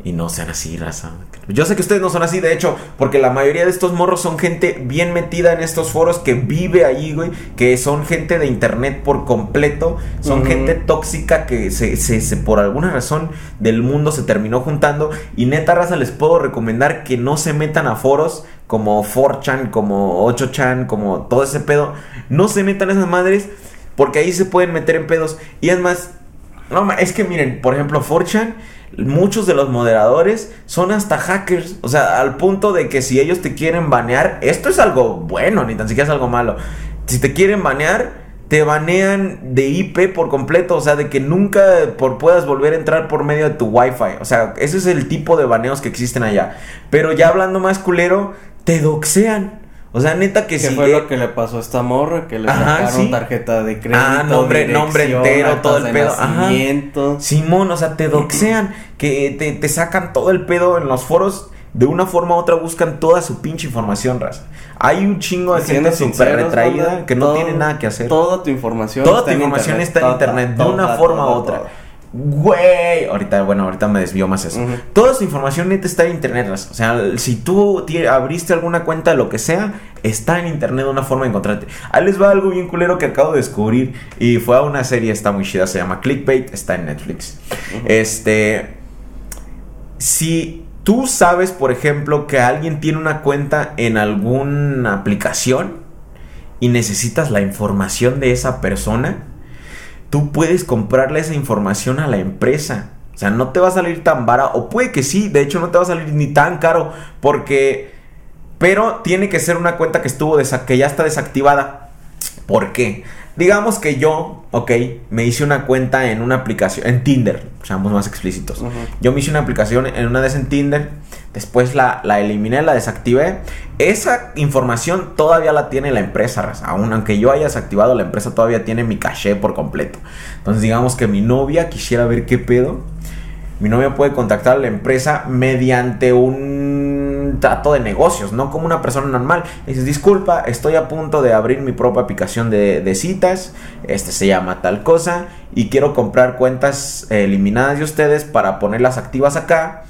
A: Y no sean así, raza. Yo sé que ustedes no son así, de hecho, porque la mayoría de estos morros son gente bien metida en estos foros que vive ahí, güey. Que son gente de internet por completo. Son gente tóxica que se, se- se- por alguna razón del mundo se terminó juntando. Y neta, raza, les puedo recomendar que no se metan a foros como 4chan, como 8chan, como todo ese pedo. No se metan a esas madres porque ahí se pueden meter en pedos. Y es más, No, es que miren, por ejemplo, Forchan, muchos de los moderadores son hasta hackers. O sea, al punto de que si ellos te quieren banear, esto es algo bueno, ni tan siquiera es algo malo. Si te quieren banear, te banean de IP por completo. O sea, de que nunca por, puedas volver a entrar por medio de tu Wi-Fi. O sea, ese es el tipo de baneos que existen allá. Pero ya hablando más culero, te doxean. O sea, neta que
B: ¿Qué
A: si...
B: fue lo que le pasó a esta morra? Que le
A: Ajá,
B: sacaron
A: sí.
B: tarjeta de crédito,
A: Ah, nombre- nombre entero, todo el pedo, ajá. Simón, o sea, te doxean, que te, te sacan todo el pedo en los foros. De una forma u otra buscan toda su pinche información, raza. Hay un chingo de gente súper retraída que no
B: todo-
A: tiene nada que hacer.
B: Toda tu información
A: Toda tu información está en internet, de una
B: toda,
A: forma u otra. Güey, ahorita, bueno, ahorita me desvío más eso. Toda su información neta está en internet. O sea, si tú abriste alguna cuenta lo que sea, está en internet una forma de encontrarte. Ahí les va algo bien culero que acabo de descubrir. Y fue a una serie, está muy chida, se llama Clickbait, está en Netflix. Este. Si tú sabes, por ejemplo, que alguien tiene una cuenta en alguna aplicación y necesitas la información de esa persona, tú puedes comprarle esa información a la empresa. O sea, no te va a salir tan vara, o puede que sí, de hecho no te va a salir ni tan caro, porque... Pero tiene que ser una cuenta que estuvo que ya está desactivada. ¿Por qué? Digamos que yo, ok, me hice una cuenta en una aplicación, en Tinder, seamos más explícitos. Yo me hice una aplicación en una vez en Tinder, después la, la eliminé, la desactivé. Esa información todavía la tiene la empresa, aún aunque yo haya desactivado, la empresa todavía tiene mi caché por completo. Entonces digamos que mi novia quisiera ver qué pedo. Mi novia puede contactar a la empresa mediante un trato de negocios, no como una persona normal. Dices, disculpa, estoy a punto de abrir mi propia aplicación de, de citas, este se llama tal cosa, y quiero comprar cuentas eh, eliminadas de ustedes para ponerlas activas acá,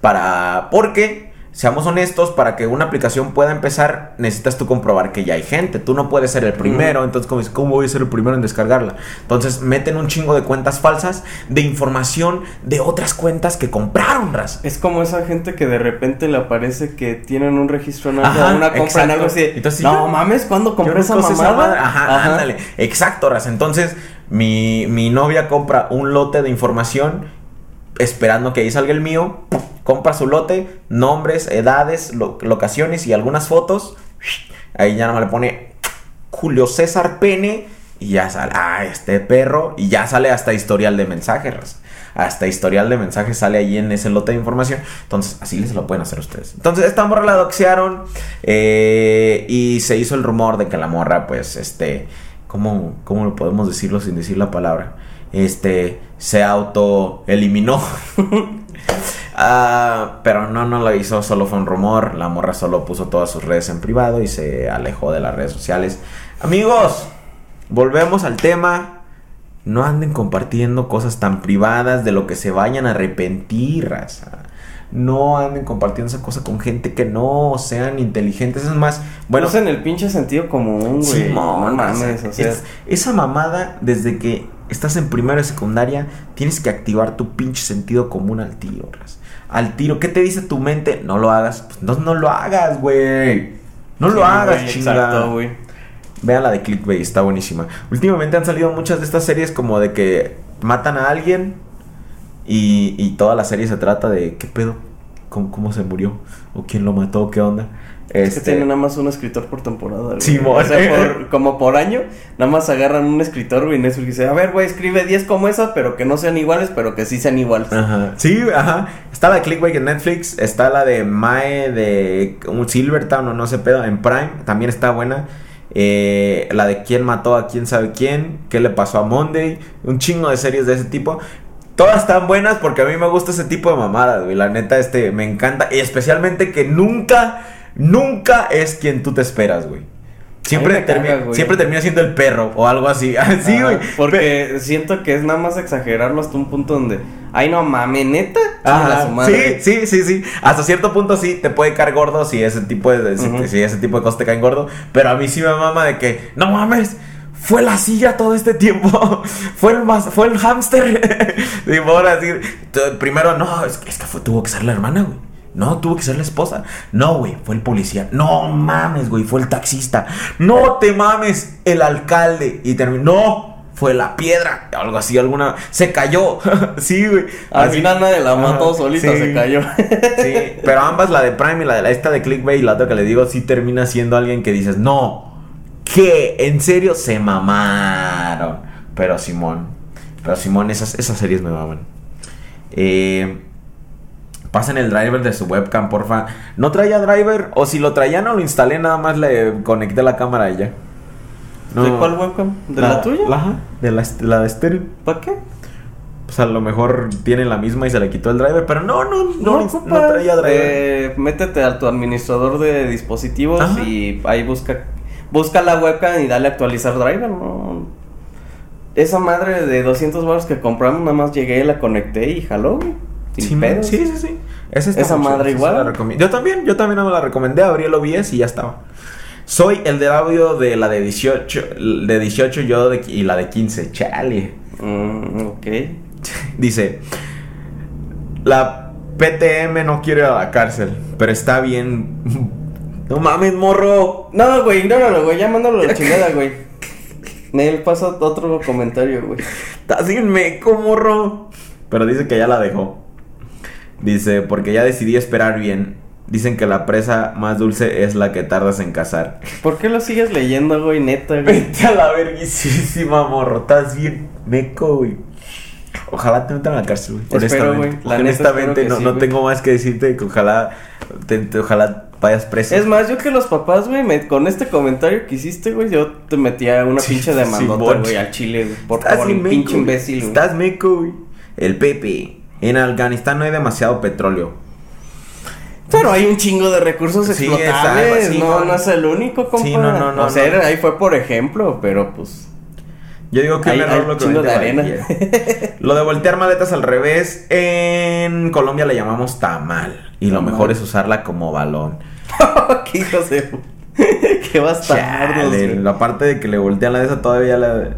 A: para... porque... Seamos honestos, para que una aplicación pueda empezar, necesitas tú comprobar que ya hay gente. Tú no puedes ser el primero. Entonces, ¿cómo, ¿cómo voy a ser el primero en descargarla? Entonces, meten un chingo de cuentas falsas de información de otras cuentas que compraron, ras.
B: Es como esa gente que de repente le aparece que tienen un registro en algo,
A: Ajá,
B: una compra en algo así.
A: Entonces,
B: no
A: yo-
B: mames, ¿cuándo compré esa mamada?
A: Ajá, ándale. Exacto, ras. Entonces, mi, mi novia compra un lote de información esperando que ahí salga el mío. Compra su lote, nombres, edades, lo- locaciones y algunas fotos. Ahí ya no me le pone Julio César Pene y ya sale, ah, este perro, y ya sale hasta historial de mensajes. Hasta historial de mensajes sale ahí en ese lote de información. Entonces, así les lo pueden hacer ustedes. Entonces, esta morra la doxearon. eh, y se hizo el rumor de que la morra, pues, este. ¿Cómo, cómo lo podemos decirlo sin decir la palabra? Este. Se auto eliminó. [laughs] Ah, pero no, no lo hizo, solo fue un rumor. La morra solo puso todas sus redes en privado y se alejó de las redes sociales. Amigos, volvemos al tema. No anden compartiendo cosas tan privadas de lo que se vayan a arrepentir, raza. No anden compartiendo esa cosa con gente que no sean inteligentes. Es más, bueno,
B: Bueno, en el pinche sentido común, güey.
A: Simón,
B: no mames, o sea.
A: es- esa mamada, desde que estás en primero y secundaria, tienes que activar tu pinche sentido común al tiro. Al tiro. ¿Qué te dice tu mente? No lo hagas. Pues no, no lo hagas, güey. No
B: Sí,
A: lo hagas, chingada.
B: Güey.
A: Vean la de Clickbait, está buenísima. Últimamente han salido muchas de estas series como de que matan a alguien y, y toda la serie se trata de qué pedo, cómo, cómo se murió o quién lo mató, qué onda.
B: Es que
A: Este,
B: tiene nada más un escritor por temporada.
A: Simón.
B: O sea, por- como por año, nada más agarran un escritor, güey, y Netflix dice, a ver, güey, escribe 10 como esa, pero que no sean iguales, pero que sí sean iguales.
A: Ajá. Sí, ajá. Está la Clickbait en Netflix. Está la de Mae de un Silvertown o no sé pedo en Prime. También está buena. Eh, la de quién mató a quién sabe quién. ¿Qué le pasó a Monday? Un chingo de series de ese tipo. Todas están buenas porque a mí me gusta ese tipo de mamadas, güey. La neta, este, me encanta. Y especialmente que nunca, nunca es quien tú te esperas, güey. Siempre, termi- siempre termina siendo el perro o algo así. [laughs] Así,
B: Ajá,
A: güey.
B: Porque siento que es nada más exagerarlo hasta un punto donde, ay, no mames, neta.
A: Ajá. Sí, sí, sí, sí. Hasta cierto punto sí te puede caer gordo si ese tipo de si- ese tipo de cosas te caen gordo. Pero a mí sí me mama de que, no mames, fue la silla todo este tiempo. [laughs] fue el más, fue el hámster. y por así. Primero, no, es que, es que fue, tuvo que ser la hermana, güey. No, tuvo que ser la esposa. No, güey, fue el policía. No mames, güey, fue el taxista. No te mames, el alcalde. Y terminó. No, fue la piedra, algo así, alguna, se cayó, [laughs] sí, güey.
B: Al
A: Así-
B: final nadie la mató, solita
A: sí.
B: se cayó. [laughs]
A: Sí, pero ambas, la de Prime y la de la esta de Clickbait y la otra que le digo, sí termina siendo alguien que dices, no, ¿qué? ¿En serio? Se mamaron. Pero Simón, pero Simón, esas, esas series me maman. Eh, pasen el driver de su webcam, porfa. ¿No traía driver? O si lo traía, no lo instalé, nada más le conecté la cámara y ya.
B: ¿De cuál webcam? ¿De la, tuya?
A: Ajá, de la, la de estéreo.
B: ¿Para qué?
A: Pues a lo mejor tiene la misma y se le quitó el driver, pero no, no, no, no,
B: ocupas.
A: traía driver.
B: Eh, métete a tu administrador de dispositivos
A: Ajá.
B: y ahí busca busca la webcam y dale a actualizar driver, no. Esa madre de 200 baros que compramos, nada más llegué, la conecté y jaló, güey.
A: Sí,
B: pedos.
A: sí, sí, sí. Esa, está
B: Esa madre igual.
A: Yo también, yo también me la recomendé, abrí el OBS y ya estaba. Soy el del audio de la de 18, de 18 yo de, y la de 15, chale.
B: Mm, ok. [laughs]
A: Dice, la PTM no quiere ir a la cárcel, pero está bien. [laughs] No mames, morro.
B: No, güey, ignóralo, güey, ya mándalo a la [laughs] chingada, güey. Nel, pasa otro comentario, güey.
A: Estás bien meco, morro. Pero dice que ya la dejó. Dice, porque ya decidí esperar bien. Dicen que la presa más dulce es la que tardas en cazar. [laughs]
B: ¿Por qué lo sigues leyendo, güey, neta, güey?
A: Vete a la verguísima, morro. Estás bien meco, güey. Ojalá te metan a la cárcel, güey.
B: Espero,
A: Honestamente.
B: güey.
A: Honestamente, no,
B: sí,
A: no
B: güey.
A: tengo más que decirte que ojalá, te- te- ojalá vayas preso.
B: Es más, yo que los papás, güey, me- con este comentario que hiciste, güey, yo te metía una
A: Sí,
B: pinche demandota,
A: Simón.
B: güey, al chile, güey. Por
A: meco,
B: pinche imbécil, güey.
A: Estás meco, güey. El Pepe. En Afganistán no hay demasiado petróleo.
B: Pero hay un chingo de recursos
A: Sí,
B: explotables, no,
A: no.
B: no es el único, compa.
A: Sí, no, no, no,
B: O sea,
A: no.
B: ahí fue por ejemplo, pero pues...
A: Yo digo que
B: Hay-
A: un error
B: hay
A: lo que
B: chingo de arena.
A: Lo de voltear maletas al revés, en Colombia le llamamos tamal. Y lo mejor es usarla como balón. [laughs]
B: Qué hijos de... [laughs] Qué bastardos,
A: Chale, la parte de que le voltean la de esa todavía le,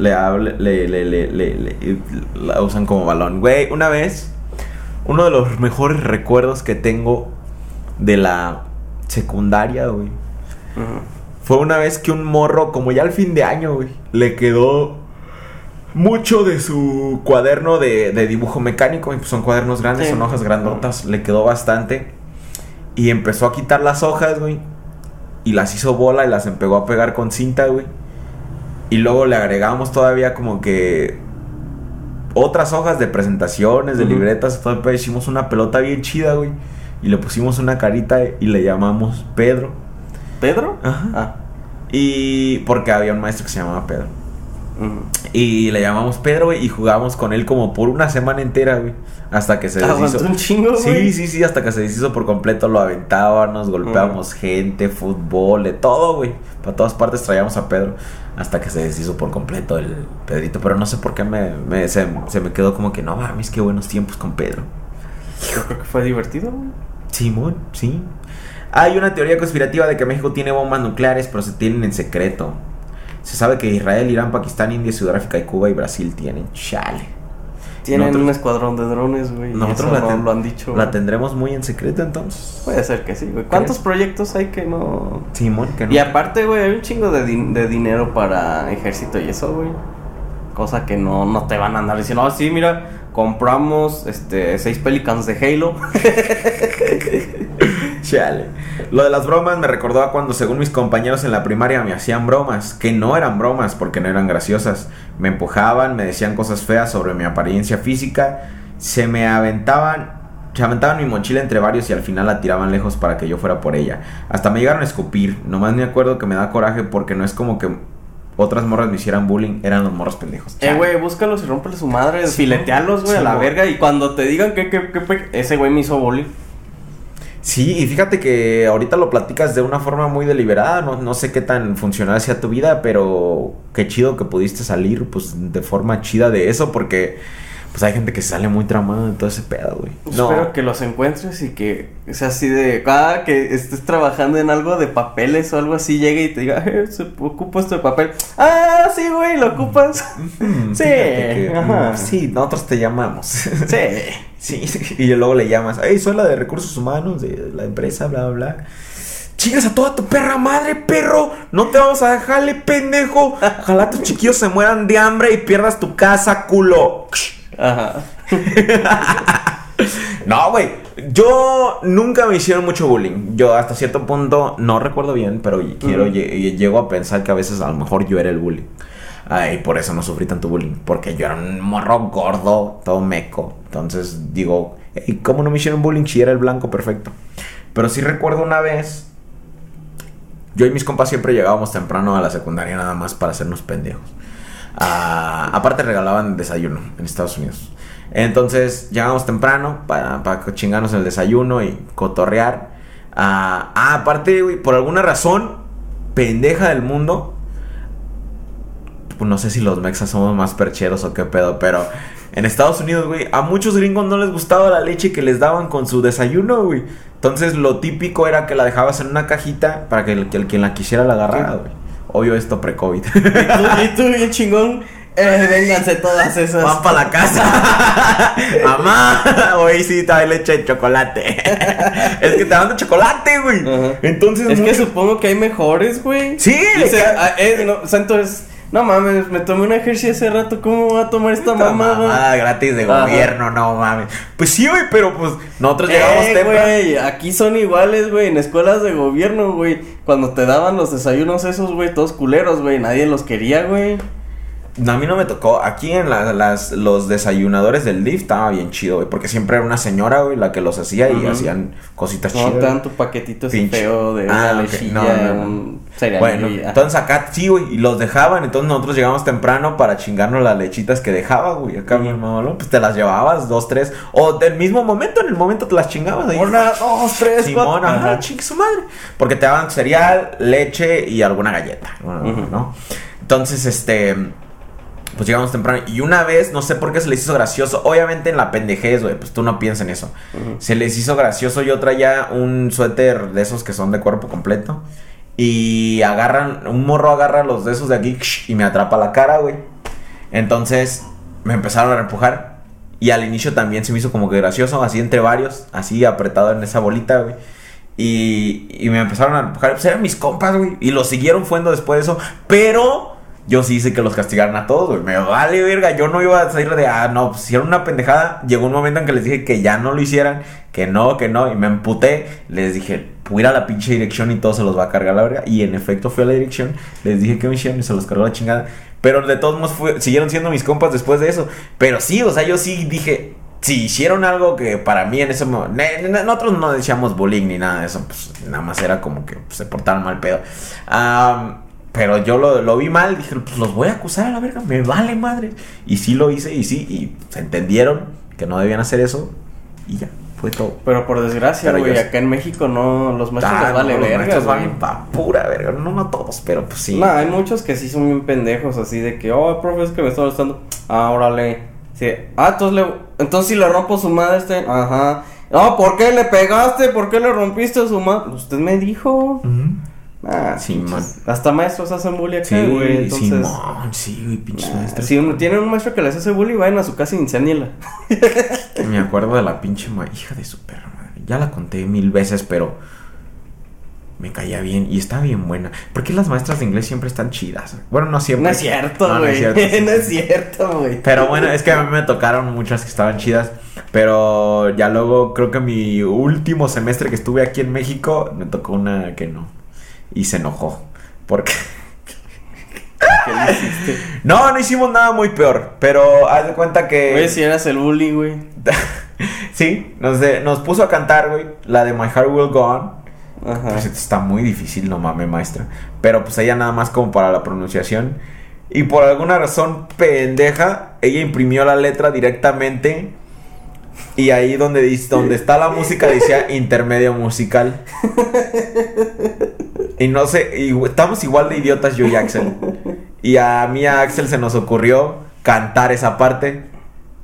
A: le, hable- le, le, le, le- la usan como balón. Güey, una vez, uno de los mejores recuerdos que tengo de la secundaria, güey. Fue una vez que un morro, como ya al fin de año, güey, le quedó mucho de su cuaderno de, de dibujo mecánico. y pues son cuadernos grandes,
B: Sí.
A: son hojas grandotas. Le quedó bastante. Y empezó a quitar las hojas, güey. Y las hizo bola y las empezó a pegar con cinta, güey. Y luego le agregamos todavía como que otras hojas de presentaciones, de libretas. Todo el. Hicimos una pelota bien chida, güey. Y le pusimos una carita y le llamamos Pedro.
B: ¿Pedro?
A: Ajá.
B: Ah.
A: Y porque había un maestro que se llamaba Pedro. Y le llamamos Pedro, güey, y jugábamos con él como por una semana entera, güey. Hasta que se
B: Aguantó
A: deshizo.
B: un chingo,
A: Sí,
B: güey.
A: sí, sí, hasta que se deshizo por completo. Lo aventábamos, golpeábamos gente, fútbol, de todo, güey. Para todas partes traíamos a Pedro. Hasta que se deshizo por completo el Pedrito. Pero no sé por qué me, me- se, se me quedó como que no mames, qué buenos tiempos con Pedro.
B: Yo creo que fue divertido, güey.
A: Simón, sí. Hay una teoría conspirativa de que México tiene bombas nucleares, pero se tienen en secreto. Se sabe que Israel, Irán, Pakistán, India, Sudáfrica y Cuba y Brasil tienen. Chale.
B: Tienen
A: Nosotros-
B: un escuadrón de drones, güey.
A: Nosotros la, ten-
B: lo han dicho.
A: la tendremos muy en secreto entonces.
B: Puede ser que sí, güey. ¿Cuántos
A: ¿Crees?
B: proyectos hay que no...?
A: Simón, que no.
B: Y aparte, güey, hay un chingo de, din- de dinero para ejército y eso, güey. Cosa que no, no te van a andar diciendo, ah, sí, mira, compramos este seis Pelicans de Halo. [laughs]
A: Chale. Lo de las bromas me recordó a cuando, según mis compañeros en la primaria, me hacían bromas, que no eran bromas porque no eran graciosas. Me empujaban, me decían cosas feas sobre mi apariencia física, se me aventaban, se aventaban mi mochila entre varios y al final la tiraban lejos para que yo fuera por ella. Hasta me llegaron a escupir. Nomás me acuerdo que me da coraje porque no es como que otras morras me hicieran bullying, eran los morros pendejos.
B: Eh, güey, búscalos y rómpele su madre,
A: Sí,
B: filetealos, güey, a la verga. Y cuando te digan que, que, que, ese güey me hizo bullying.
A: Sí, y fíjate que ahorita lo platicas de una forma muy deliberada, no, no sé qué tan funcional sea tu vida, pero qué chido que pudiste salir pues de forma chida de eso, porque pues hay gente que sale muy tramada de todo ese pedo, güey.
B: Espero que los encuentres y que sea así de. Ah, que estés trabajando en algo de papeles o algo así, llegue y te diga, eh, se ocupa esto de papel. Ah, sí, güey, lo ocupas. [laughs]
A: Mm,
B: Sí,
A: fíjate que,
B: ajá.
A: mm, sí, nosotros te llamamos.
B: sí. [laughs]
A: sí, y luego le llamas, hey, soy la de recursos humanos de la empresa, bla, bla, bla. Chingas a toda tu perra madre, perro. No te vamos a dejarle, pendejo. Ojalá tus chiquillos se mueran de hambre y pierdas tu casa, culo.
B: Ajá. [laughs]
A: No, güey. Yo nunca me hicieron mucho bullying. Yo hasta cierto punto no recuerdo bien, pero quiero lle- llego a pensar que a veces a lo mejor yo era el bullying. Ay, por eso no sufrí tanto bullying. Porque yo era un morro gordo, todo meco. Entonces digo, "Ey, ¿cómo no me hicieron bullying si era el blanco perfecto? Pero sí recuerdo una vez. Yo y mis compas siempre llegábamos temprano a la secundaria nada más para hacernos pendejos. Ah, aparte regalaban desayuno en Estados Unidos. Entonces llegábamos temprano para, para chingarnos el desayuno y cotorrear. Ah, ah, aparte, güey, por alguna razón pendeja del mundo. Pues no sé si los mexas somos más percheros o qué pedo, pero en Estados Unidos, güey, a muchos gringos no les gustaba la leche que les daban con su desayuno, güey. Entonces lo típico era que la dejabas en una cajita para que el, que el- quien la quisiera la agarrara, güey. Obvio esto pre-COVID.
B: ¿Y tú, bien chingón. Eh, vénganse todas esas.
A: Van para la casa. [laughs] Mamá, hoy sí trae leche de chocolate. [laughs] es que te dan de chocolate, güey. Entonces,
B: Es que supongo que hay mejores, güey.
A: Sí, que-
B: ah, eh, no, Santo es. No mames, me tomé una Hershey hace rato. ¿Cómo voy a tomar esta
A: Esta
B: mamada?
A: mamada gratis de
B: Ajá.
A: gobierno, no mames. Pues sí, güey, pero pues nosotros llegamos
B: Eh,
A: temprano.
B: güey, aquí son iguales, güey, en escuelas de gobierno, güey. Cuando te daban los desayunos esos, güey, todos culeros, güey, nadie los quería, güey.
A: No, a mí no me tocó. Aquí en la- las, los desayunadores del DIF estaba bien chido, güey. Porque siempre era una señora, güey, la que los hacía y hacían cositas
B: No,
A: chidas.
B: dan tu paquetito ese feo de
A: Ah,
B: una
A: No, no, no.
B: un cereal.
A: Bueno,
B: y-
A: entonces acá sí, güey, y los dejaban, entonces nosotros llegamos temprano para chingarnos las lechitas que dejaba, güey. Acá mi hermano, ¿no? pues te las llevabas, dos, tres, o del mismo momento, en el momento te las chingabas ahí.
B: Una, dos, tres,
A: Simón,
B: cuatro.
A: ajá, chingue su madre. Porque te daban cereal, leche y alguna galleta, ¿no? ¿no? Entonces, este, pues llegamos temprano. Y una vez, no sé por qué se les hizo gracioso, obviamente en la pendejez, güey, pues tú no piensas en eso. Se les hizo gracioso. Yo traía un suéter de esos que son de cuerpo completo. Y agarran, un morro agarra los de esos de aquí y me atrapa la cara, güey. Entonces me empezaron a empujar. Y al inicio también se me hizo como que gracioso, así entre varios, así apretado en esa bolita, güey. Y, y me empezaron a empujar. Pues eran mis compas, güey. Y los siguieron fuendo después de eso. Pero yo sí hice que los castigaran a todos, güey. Me vale, verga. Yo no iba a salir de, ah, no, pues hicieron una pendejada. Llegó un momento en que les dije que ya no lo hicieran. Que no, que no. Y me emputé. Les dije, voy a la pinche dirección y todo se los va a cargar la verga. Y en efecto fui a la dirección. Les dije que me hicieron y se los cargó la chingada. Pero de todos modos siguieron siendo mis compas después de eso. Pero sí, o sea, yo sí dije, si hicieron algo que para mí en ese momento, nosotros no decíamos bullying ni nada de eso, pues nada más era como que se portaron mal pedo. Am, pero yo lo, lo vi mal, dije, pues los voy a acusar a la verga, me vale madre. Y sí lo hice y sí, y se entendieron que no debían hacer eso y ya, fue todo.
B: Pero por desgracia, güey, acá en México no, los maestros
A: Ah,
B: les vale
A: no, los
B: verga,
A: maestros
B: güey.
A: valen pa' pura verga, no, no todos, pero pues sí.
B: No, hay muchos que sí son bien pendejos, así de que, oh, profe, es que me está molestando. Ah, órale. Sí. Ah, entonces, le, entonces si le rompo su madre, este. Ajá. No, ¿por qué le pegaste? ¿Por qué le rompiste su madre? Usted me dijo.
A: Ujú.
B: Ah,
A: Sí.
B: Hasta maestros hacen bullying acá,
A: Sí,
B: güey. Entonces,
A: Simón, sí, güey, pinches
B: ah,
A: maestros.
B: si uno- tienen un maestro que les hace bullying, vayan a su casa y incendienla. [laughs]
A: Me acuerdo de la pinche ma- hija de su perra madre. Ya la conté mil veces, pero me caía bien y está bien buena. ¿Por qué las maestras de inglés siempre están chidas? Bueno, no siempre.
B: No es cierto,
A: No, no
B: güey.
A: es
B: No,
A: cierto, sí, [laughs]
B: es cierto, güey.
A: Pero bueno, es que a mí me tocaron muchas que estaban chidas. Pero ya luego creo que mi último semestre que estuve aquí en México me tocó una que no. Y se enojó. Porque. [laughs]
B: ¿Qué le hiciste?
A: No, no hicimos nada muy peor. Pero haz de cuenta que.
B: Güey, si eras el bully, güey. [laughs]
A: sí, nos, de- nos puso a cantar, güey. La de My Heart Will Go On.
B: Ajá.
A: Pues está muy difícil, no mames, maestra. Pero pues ella nada más como para la pronunciación. Y por alguna razón pendeja, ella imprimió la letra directamente. Y ahí donde, dice, donde está la música decía intermedio musical. Y no sé, y estamos igual de idiotas yo y Axel. Y a mí a Axel se nos ocurrió cantar esa parte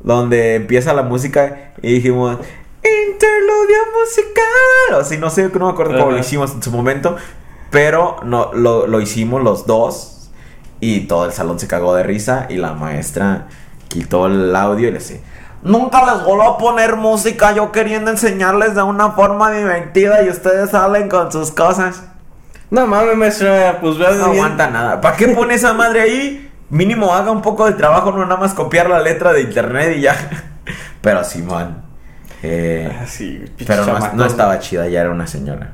A: donde empieza la música y dijimos interludio musical. O así, no sé, no me acuerdo cómo lo hicimos en su momento, pero no, lo, lo hicimos los dos y todo el salón se cagó de risa y la maestra quitó el audio y le decía, Nunca les vuelvo a poner música, yo queriendo enseñarles de una forma divertida y ustedes salen con sus cosas.
B: No mames, maestra, pues veas
A: No
B: bien.
A: aguanta nada. ¿Para qué pone esa madre ahí? Mínimo haga un poco de trabajo, no nada más copiar la letra de internet y ya. [laughs] Pero Simón. Eh,
B: Ah, sí, pinches
A: pero no, no estaba chida, ya era una señora.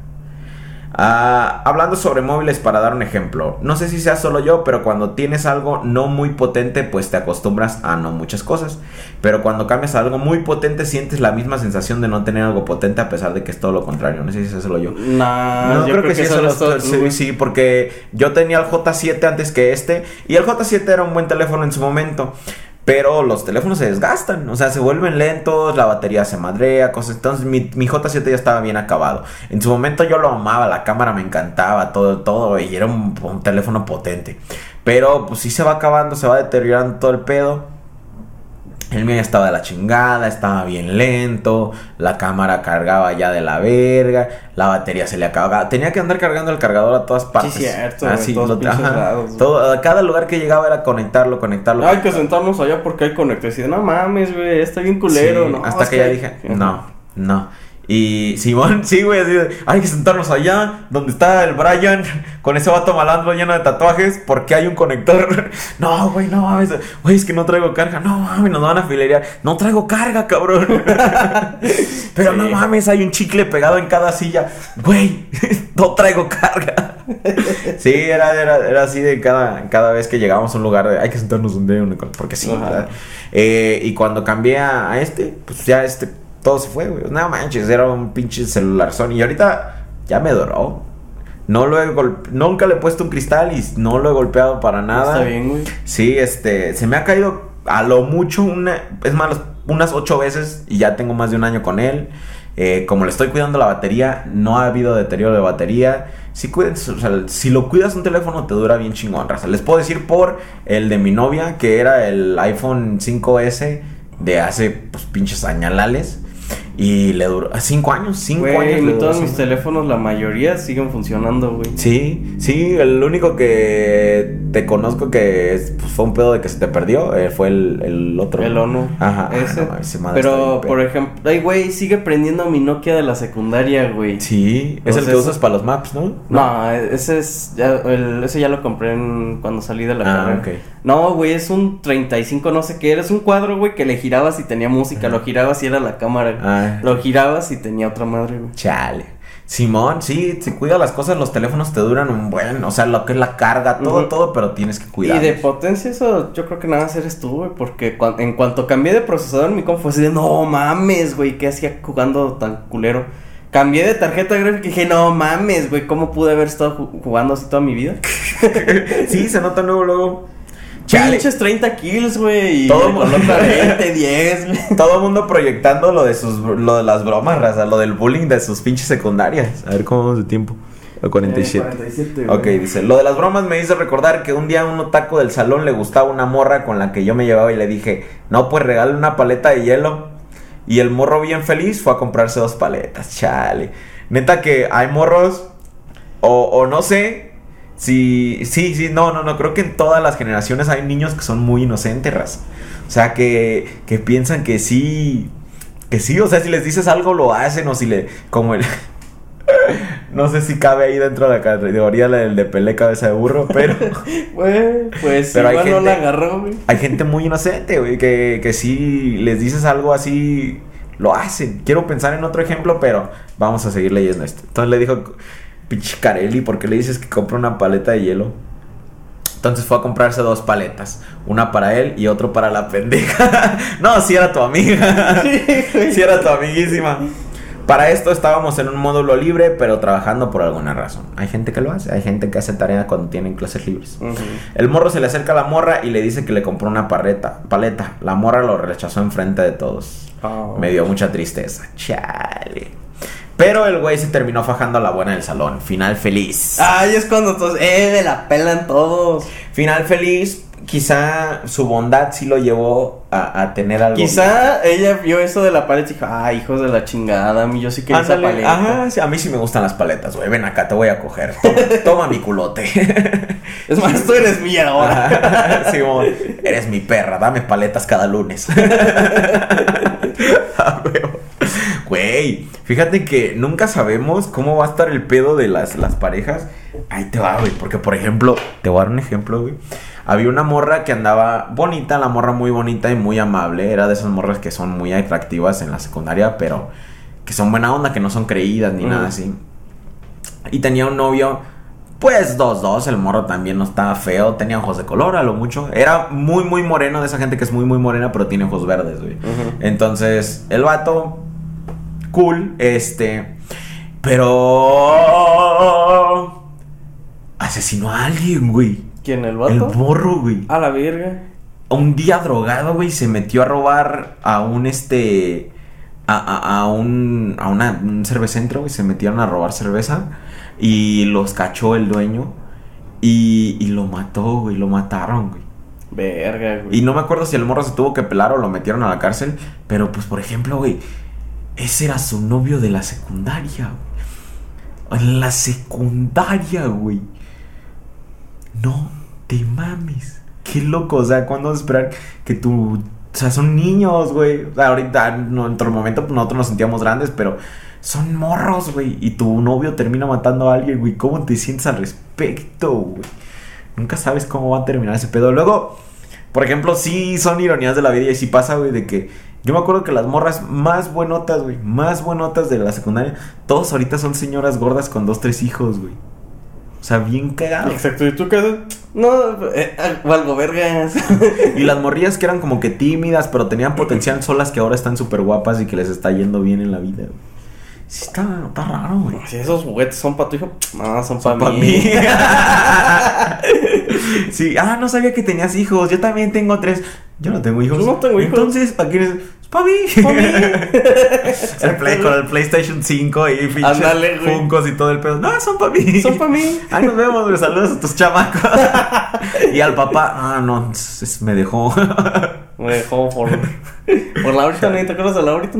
A: Ah, hablando sobre móviles, para dar un ejemplo, no sé si sea solo yo, pero cuando tienes algo no muy potente, pues te acostumbras a no muchas cosas. Pero cuando cambias a algo muy potente, sientes la misma sensación de no tener algo potente, a pesar de que es todo lo contrario. No sé si es solo yo.
B: Nah,
A: No,
B: yo
A: creo, que, sí,
B: solo
A: solo- sí,
B: güey.
A: sí, porque yo tenía el J7 antes que este y el J7 era un buen teléfono en su momento. Pero los teléfonos se desgastan, o sea, se vuelven lentos, la batería se madrea, cosas. Entonces mi, mi J7 ya estaba bien acabado. En su momento yo lo amaba, la cámara me encantaba, todo, todo, y era un, teléfono potente. Pero pues sí se va acabando, se va deteriorando todo el pedo. El mío estaba de la chingada, estaba bien lento, la cámara cargaba ya de la verga, la batería se le acababa. Tenía que andar cargando el cargador a todas partes.
B: cierto,
A: Así,
B: en todos
A: lo- ajá.
B: lados.
A: Todo- a cada lugar que llegaba era conectarlo, conectarlo.
B: Hay que sentarnos allá porque hay conectividad. No mames, güey, está bien culero,
A: Sí,
B: ¿no?
A: hasta
B: Es
A: que ya dije, [laughs] no, no. Y Simón, [laughs] sí, güey, así de, hay que sentarnos allá, donde está el Brian, [laughs] con ese vato malandro lleno de tatuajes, porque hay un conector. [laughs] No, güey, no mames, güey, es que no traigo carga. No mames, nos van a filerear. No traigo carga, cabrón. Pero no mames, hay un chicle pegado en cada silla. Güey, no traigo carga. Sí, era, era, era así de cada, cada vez que llegábamos a un lugar, de, hay que sentarnos donde hay un porque sí. Eh, y cuando cambié a, a este, pues ya este, todo se fue, güey. No manches, era un pinche celular Sony. Y ahorita ya me duró. No lo he golpe- nunca le he puesto un cristal y no lo he golpeado para nada.
B: Está bien, güey.
A: Sí, este, se me ha caído a lo mucho una, es más, unas ocho veces y ya tengo más de un año con él. Eh, como le estoy cuidando la batería, no ha habido deterioro de batería. Si, cuidas, o sea, si lo cuidas un teléfono te dura bien chingón, raza. Les puedo decir por el de mi novia, que era el iPhone 5S de hace, pues, pinches añalales. Y le duró, cinco años, cinco años. le
B: todos mis teléfonos, la mayoría siguen funcionando, güey.
A: Sí, sí, el único que te conozco que es- pues, fue un pedo de que se te perdió eh, fue el, el otro.
B: El ONU.
A: Ajá. ah,
B: Ese.
A: no madre está
B: Pero, por ejemplo, ay, güey, sigue prendiendo mi Nokia de la secundaria, güey.
A: Sí, es el que usas para los maps, ¿no?
B: No, ese es ya, el- ese ya lo compré en- cuando salí de la
A: Ah,
B: carrera. No, güey, es un 35 no sé qué, era, es un cuadro, güey, que le girabas y tenía música, lo girabas y era la cámara.
A: Ah.
B: Lo girabas y tenía otra madre, güey.
A: Chale. Simón, sí, si cuidas las cosas, los teléfonos te duran un buen, o sea, lo que es la carga, todo, todo, pero tienes que cuidar.
B: Y de potencia eso yo creo que nada más eres tú, güey, porque en cuanto cambié de procesador mi compu fue así de, no mames, güey, ¿qué hacía jugando tan culero? Cambié de tarjeta gráfica y dije, no mames, güey, ¿cómo pude haber estado ju- jugando así toda mi vida? [laughs]
A: sí, se nota luego, luego. Chale.
B: Pinches 30 kills, güey, y
A: Todo
B: le
A: mu-
B: coloca 20, 10, güey.
A: Todo el mundo proyectando lo de sus lo de las bromas, raza, lo del bullying de sus pinches secundarias. A ver cómo vamos de tiempo. A 47.
B: Eh, 47, güey.
A: Ok, dice, lo de las bromas me hizo recordar que un día a un otaco del salón le gustaba una morra con la que yo me llevaba y le dije, no, pues regale una paleta de hielo. Y el morro bien feliz fue a comprarse dos paletas, chale. Neta que hay morros, o, o no sé, si, sí, sí, no, no, no, creo que en todas las generaciones hay niños que son muy inocentes, raza. O sea, que, que piensan que sí, que sí, o sea, si les dices algo lo hacen o si le, como el... [laughs] No sé si cabe ahí dentro de la categoría del de pelé cabeza de burro, pero [laughs]
B: Güey, pues
A: Pero
B: igual no la agarró, güey.
A: hay gente muy inocente, güey, que, que si les dices algo así, lo hacen. Quiero pensar en otro ejemplo, pero vamos a seguir leyendo esto. Entonces le dijo, pinche Carelli, ¿por qué le dices que compra una paleta de hielo? Entonces fue a comprarse dos paletas, una para él y otro para la pendeja. [laughs] no, si era tu amiga. si era tu amiguísima. Para esto estábamos en un módulo libre, pero trabajando por alguna razón. Hay gente que lo hace, hay gente que hace tarea cuando tienen clases libres. El morro se le acerca a la morra y le dice que le compró una parreta, paleta. La morra lo rechazó enfrente de todos.
B: Oh.
A: Me dio mucha tristeza. Chale. Pero el güey se terminó fajando a la buena del salón. Final feliz.
B: Ay, es cuando todos, eh, me la pelan todos.
A: Final feliz. Quizá su bondad sí lo llevó a, a tener algo.
B: Quizá ella vio eso de la pared y dijo, ay, hijos de la chingada, a mí yo sí quería esa paleta.
A: Ajá, sí, a mí sí me gustan las paletas, güey. Ven acá, te voy a coger. Toma, [laughs] toma mi culote.
B: Es más, tú eres mía ahora.
A: Simón, eres mi perra, dame paletas cada lunes. [laughs] Fíjate que nunca sabemos cómo va a estar el pedo de las, las parejas. Ahí te va, güey. Porque, por ejemplo, te voy a dar un ejemplo, güey. Había una morra que andaba bonita, la morra muy bonita y muy amable. Era de esas morras que son muy atractivas en la secundaria, pero que son buena onda, que no son creídas ni nada así. Y tenía un novio, pues dos, dos. El morro también no estaba feo, tenía ojos de color a lo mucho. Era muy, muy moreno, de esa gente que es muy, muy morena, pero tiene ojos verdes, güey. Entonces, el vato, cool, este. Pero. Asesinó a alguien, güey.
B: ¿Quién, el
A: El
B: vato?
A: morro, güey.
B: A la verga.
A: Un día drogado, güey, se metió a robar a un este. A, a- a un. A una, un cervecentro, güey. Se metieron a robar cerveza. Y los cachó el dueño. Y, y lo mató, güey. Lo mataron, güey.
B: Verga, güey.
A: Y no me acuerdo si el morro se tuvo que pelar o lo metieron a la cárcel. Pero pues, por ejemplo, güey. Ese era su novio de la secundaria. En la secundaria, güey. No te mames. Qué loco. O sea, ¿cuándo esperar que tu. O sea, son niños, güey. O sea, ahorita, en otro momento, pues, nosotros nos sentíamos grandes, pero son morros, güey. Y tu novio termina matando a alguien, güey. ¿Cómo te sientes al respecto, güey? Nunca sabes cómo va a terminar ese pedo. Luego, por ejemplo, sí son ironías de la vida y sí pasa, güey, de que yo me acuerdo que las morras más buenotas, güey, más buenotas de la secundaria, todos ahorita son señoras gordas con dos, tres hijos, güey. O sea, bien cagados.
B: Exacto, ¿y tú qué? No, eh, eh, valgo vergas. [laughs]
A: Y las morrillas que eran como que tímidas, pero tenían potencial, son las que ahora están súper guapas y que les está yendo bien en la vida, güey. Sí, está, está raro, güey.
B: si esos juguetes son para tu hijo, no, son para
A: Pa'
B: mí.
A: mí. [laughs] [laughs] sí, ah, no sabía que tenías hijos. Yo también tengo tres. Yo no tengo hijos.
B: Yo no tengo hijos.
A: Entonces, ¿para quién es? Para mí.
B: Pa' mí. [laughs]
A: el play, con el PlayStation 5 y pinches. Funkos y todo el pedo. No, son para mí.
B: Son pa' mí.
A: Ay, nos vemos, güey. Saludos a tus chamacos. [laughs] y al papá, ah, no, me dejó.
B: Me dejó por, por Laurita, ¿no? ¿Te acuerdas de Laurita?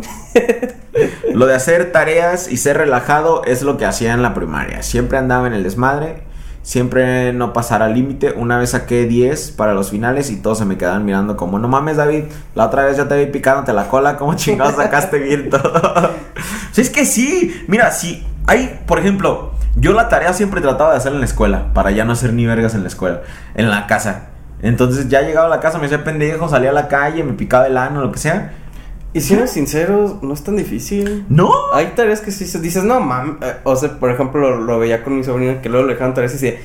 A: Lo de hacer tareas y ser relajado es lo que hacía en la primaria. Siempre andaba en el desmadre, siempre no pasar al límite. Una vez saqué 10 para los finales y todos se me quedaban mirando como, no mames David, la otra vez ya te vi picándote la cola, ¿cómo [laughs] chingados sacaste bien todo? si es que sí, mira, si hay, por ejemplo, yo la tarea siempre trataba de hacer en la escuela, para ya no hacer ni vergas en la escuela, en la casa. Entonces ya llegaba a la casa, me hacía pendejo, salía a la calle, me picaba el ano, lo que sea.
B: Y siendo sinceros, no es tan difícil.
A: No,
B: Hay tareas que sí se dices, no mames. eh, O sea, por ejemplo, lo, lo veía con mi sobrino que luego le dejaban tareas y decía,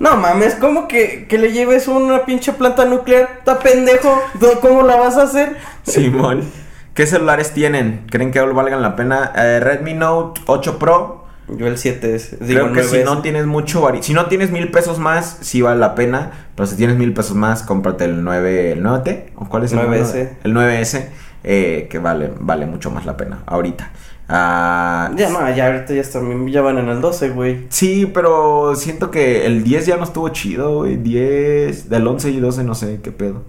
B: no mames, ¿cómo que, que le lleves una pinche planta nuclear? ¿Está pendejo? ¿Do- ¿Cómo la vas a hacer?
A: Simón. [laughs] ¿Qué celulares tienen? ¿Creen que valgan la pena? Eh, Redmi Note 8 Pro.
B: Yo el 7 es. Digo,
A: Creo que
B: 9
A: si no
B: es-
A: tienes mucho Si no tienes mil pesos más, sí vale la pena. Pero si tienes mil pesos más, cómprate el 9, el 9T. ¿O cuál es el
B: 9S.
A: El 9S. Eh, que vale, vale mucho más la pena. Ahorita. Ah,
B: Ya no, ya ahorita ya, están, ya van en el 12, güey.
A: Sí, pero siento que el 10 ya no estuvo chido, güey. 10, del 11 y 12 no sé qué pedo.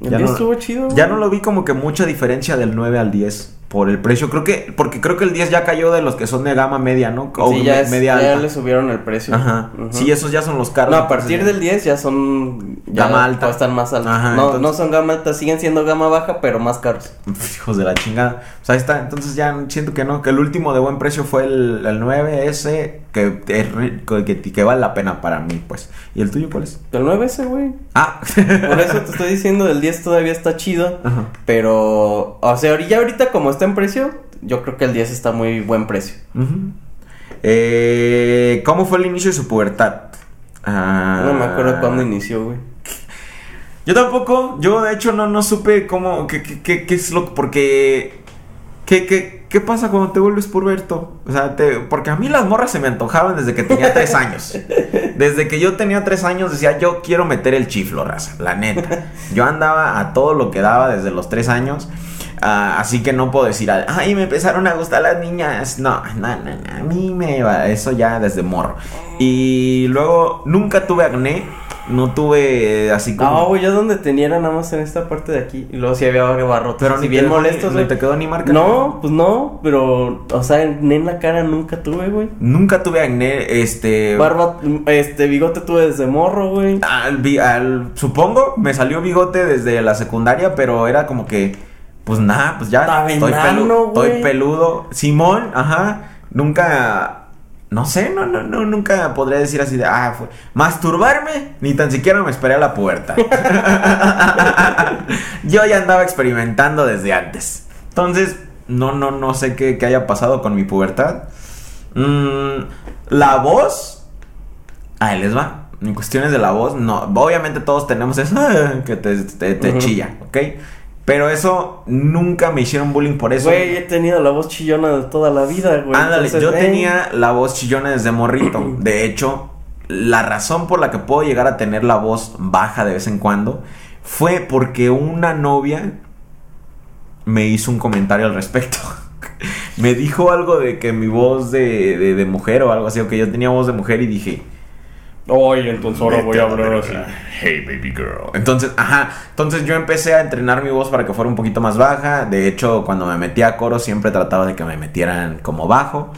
B: El
A: Ya
B: 10
A: no-
B: estuvo chido.
A: Ya
B: güey.
A: no lo vi como que mucha diferencia del 9 al 10 por el precio. Creo que, porque creo que el 10 ya cayó de los que son de gama media, ¿no? O
B: Sí, ya, es-
A: media
B: ya
A: alta.
B: le subieron el precio.
A: Ajá.
B: Ujú.
A: Sí, esos ya son los caros.
B: No, a partir del 10 ya son. Ya
A: Gama alta.
B: Están más altos.
A: Ajá,
B: no,
A: entonces-
B: no son gama alta, siguen siendo gama baja, pero más caros.
A: Hijos de la chingada. O sea, ahí está. Entonces ya siento que no. Que el último de buen precio fue el, el 9S. Que, es ri- que, que vale la pena para mí, pues. ¿Y el tuyo cuál es?
B: El 9 ese, güey.
A: Ah.
B: Por eso te estoy diciendo, el 10 todavía está chido.
A: Ajá.
B: Pero, o sea, ya ahorita como está en precio, yo creo que el 10 está muy buen precio.
A: Eh, ¿Cómo fue el inicio de su pubertad? Ah,
B: No me acuerdo cuándo inició, güey.
A: Yo tampoco, yo de hecho no, no supe cómo, qué, qué, qué- qué es lo porque, ¿qué, qué, qué pasa cuando te vuelves puberto? O sea, te, porque a mí las morras se me antojaban desde que tenía tres [laughs] años. Desde que yo tenía tres años decía, yo quiero meter el chiflo, raza, la neta. Yo andaba a todo lo que daba desde los tres años. Ah, así que no puedo decir, ay, me empezaron a gustar las niñas. No, no, no, no, a mí me va, eso ya desde morro. Y luego nunca tuve acné, no tuve eh, así como...
B: No, güey, yo donde tenía era nada más en esta parte de aquí. Y luego sí había barrotes.
A: Pero ni
B: bien
A: ni-
B: molestos,
A: ni te quedó ni marca.
B: No, pues no, pero, o sea, en, en la cara nunca tuve, güey.
A: Nunca tuve acné, este...
B: Barba, este, bigote tuve desde morro, güey.
A: Al, al- supongo, me salió bigote desde la secundaria, pero era como que Pues nada, pues ya. Estoy, pelu- estoy peludo. Simón, ajá. Nunca. No sé, no, no, no, nunca podría decir así de, ah, fue. Masturbarme, ni tan siquiera me esperé a la puerta. [laughs] Yo ya andaba experimentando desde antes. Entonces, no, no, no sé qué, qué haya pasado con mi pubertad. Mm, la voz. Ahí les va. En cuestiones de la voz, no. Obviamente todos tenemos eso [laughs] que te, te, te
B: Ujú.
A: chilla, ¿ok? Pero eso nunca me hicieron bullying por eso.
B: Güey, he tenido la voz chillona de toda la vida, güey.
A: Ándale,
B: Entonces,
A: yo tenía la voz chillona desde morrito. [clears throat] De hecho, la razón por la que puedo llegar a tener la voz baja de vez en cuando fue porque una novia me hizo un comentario al respecto. [laughs] me dijo algo de que mi voz de, de, de mujer o algo así, o que yo tenía voz de mujer y dije,
B: Oye, entonces ahora voy a hablar así.
A: Hey baby girl. Entonces, ajá, entonces yo empecé a entrenar mi voz para que fuera un poquito más baja. De hecho, cuando me metía a coro siempre trataba de que me metieran como bajo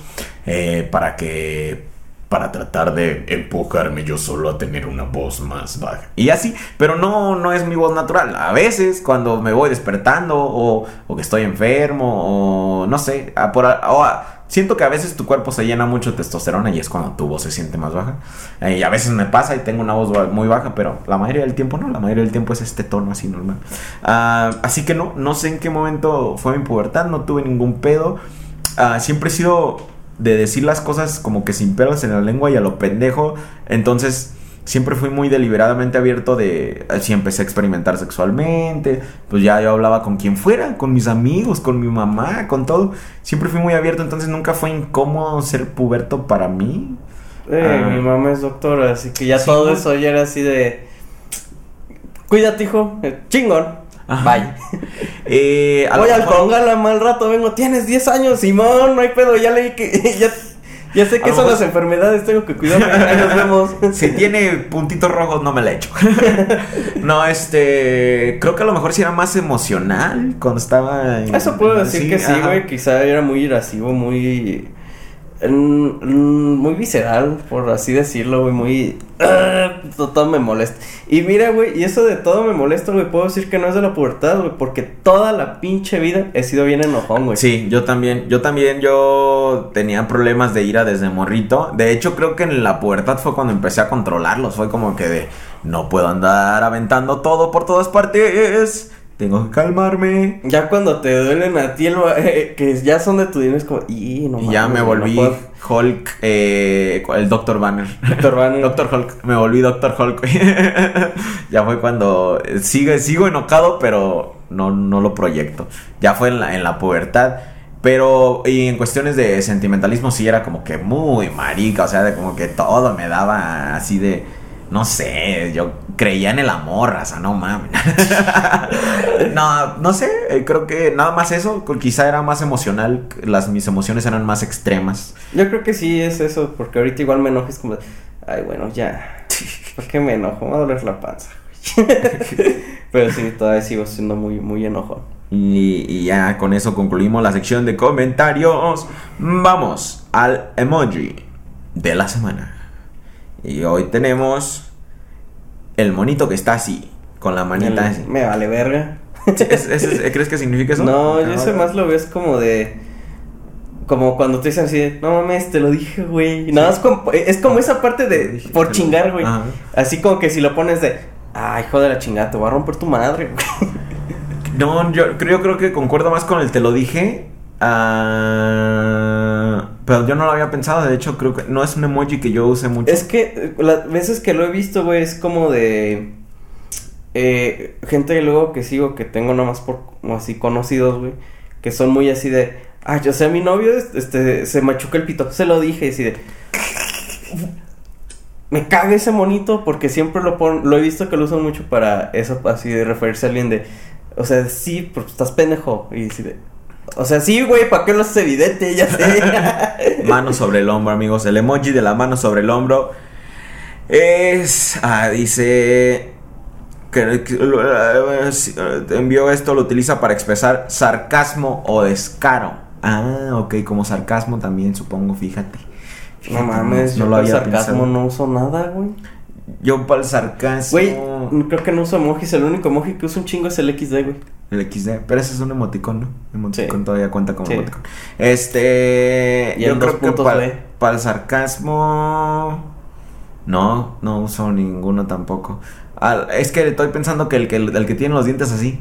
A: eh, para que para tratar de empujarme yo solo a tener una voz más baja. Y así, pero no, no es mi voz natural. A veces cuando me voy despertando o, o que estoy enfermo o no sé, a por, a- o a- siento que a veces tu cuerpo se llena mucho de testosterona y es cuando tu voz se siente más baja. Eh, y a veces me pasa y tengo una voz muy baja, pero la mayoría del tiempo no, la mayoría del tiempo es este tono así normal. Ah, así que no, no sé en qué momento fue mi pubertad, no tuve ningún pedo. Ah, siempre he sido de decir las cosas como que sin pelos en la lengua y a lo pendejo. Entonces, siempre fui muy deliberadamente abierto de... Así empecé a experimentar sexualmente. Pues ya yo hablaba con quien fuera, con mis amigos, con mi mamá, con todo. Siempre fui muy abierto, entonces nunca fue incómodo ser puberto para mí.
B: Eh,
A: Ah.
B: mi mamá es doctora, así que ya
A: Sí,
B: todo eso ya era así de. Cuídate, hijo. eh, Chingón. Bye. [laughs]
A: Eh,
B: Voy al Congala mal rato, vengo. Tienes 10 años, Simón, no hay pedo. Ya leí que. [laughs] Ya, ya sé que son las enfermedades, tengo que cuidarme. Ahí nos [laughs] vemos.
A: Si tiene puntitos rojos, no me la echo. [laughs] no, este. Creo que a lo mejor sí era más emocional cuando estaba. en-
B: Eso puedo decir que sí, güey. Quizá era muy irascivo, muy. Mm, Muy visceral, por así decirlo, güey. Muy. [clears throat] todo me molesta. Y mira, güey, y eso de todo me molesta, güey. Puedo decir que no es de la pubertad, güey. Porque toda la pinche vida he sido bien enojón, güey.
A: Sí, yo también, yo también, yo tenía problemas de ira desde morrito. De hecho, creo que en la pubertad fue cuando empecé a controlarlos. Fue como que de, no puedo andar aventando todo por todas partes. Tengo que calmarme.
B: Ya cuando te duelen a ti, el [laughs] eh, que ya son de tu dinero, es como. Y, no
A: y ya me
B: no
A: volví
B: puedo".
A: Hulk, eh, el Dr. Banner.
B: Doctor Banner. [laughs]
A: Doctor Hulk, me volví Doctor Hulk. [laughs] ya fue cuando eh, sigue, sigo enojado, pero no, no lo proyecto. Ya fue en la, en la pubertad. Pero y en cuestiones de sentimentalismo sí era como que muy marica, o sea, de como que todo me daba así de, no sé, yo creía en el amor, raza, no mames. [laughs] no, no sé, eh, creo que nada más eso, quizá era más emocional, las mis emociones eran más extremas.
B: Yo creo que sí es eso, porque ahorita igual me enojo, es como, ay, bueno, ya, ¿por qué me enojo? Me va a doler la panza. güey". [laughs] Pero sí, todavía sigo siendo muy, muy enojón.
A: Y, y ya con eso concluimos la sección de comentarios. Vamos al emoji de la semana. Y hoy tenemos el monito que está así, con la manita
B: El-
A: así.
B: me vale verga.
A: Sí, es- es- es- [laughs] ¿Crees que significa eso?
B: No, yo
A: Ah,
B: ese más lo veo es como de... Como cuando te dicen así no mames, te lo dije, güey. Nada como, es como esa parte de,
A: dije,
B: por chingar, güey.
A: Ajá.
B: Así como que si lo pones de, ay, hijo de la chingada, te voy a romper tu madre, güey.
A: No, yo creo, creo que concuerdo más con el te lo dije. ah, pero yo no lo había pensado. De hecho, creo que no es un emoji que yo use mucho.
B: Es que eh, las veces que lo he visto, güey, es como de... eh, gente luego que sigo, que tengo nomás por como así conocidos, güey, que son muy así de... Ay, yo sé, mi novio este, se machuca el pito. Se lo dije, así de... Me caga ese monito porque siempre lo pon, lo he visto que lo usan mucho para eso, así de referirse a alguien de, o sea, sí, pero estás pendejo y así de, o sea, sí, güey, ¿para qué lo haces evidente? Ya sé. [laughs]
A: Mano sobre el hombro, amigos. El emoji de la mano sobre el hombro es. Ah, dice. Que, envió esto, lo utiliza para expresar sarcasmo o descaro. Ah, ok, como sarcasmo también, supongo, fíjate.
B: No mames, yo
A: lo había
B: sarcasmo
A: pensado.
B: no uso nada, güey.
A: Yo para el sarcasmo.
B: Güey, creo que no uso emojis, el único emoji que uso un chingo es el XD, güey.
A: El XD. Pero ese es un emoticón, ¿no? Emoticón
B: Sí.
A: todavía cuenta como
B: Sí.
A: emoticón. Este.
B: Y
A: yo creo que para, el sarcasmo. No, no uso ninguno tampoco. Es que estoy pensando que el, que el, el que tiene los dientes así.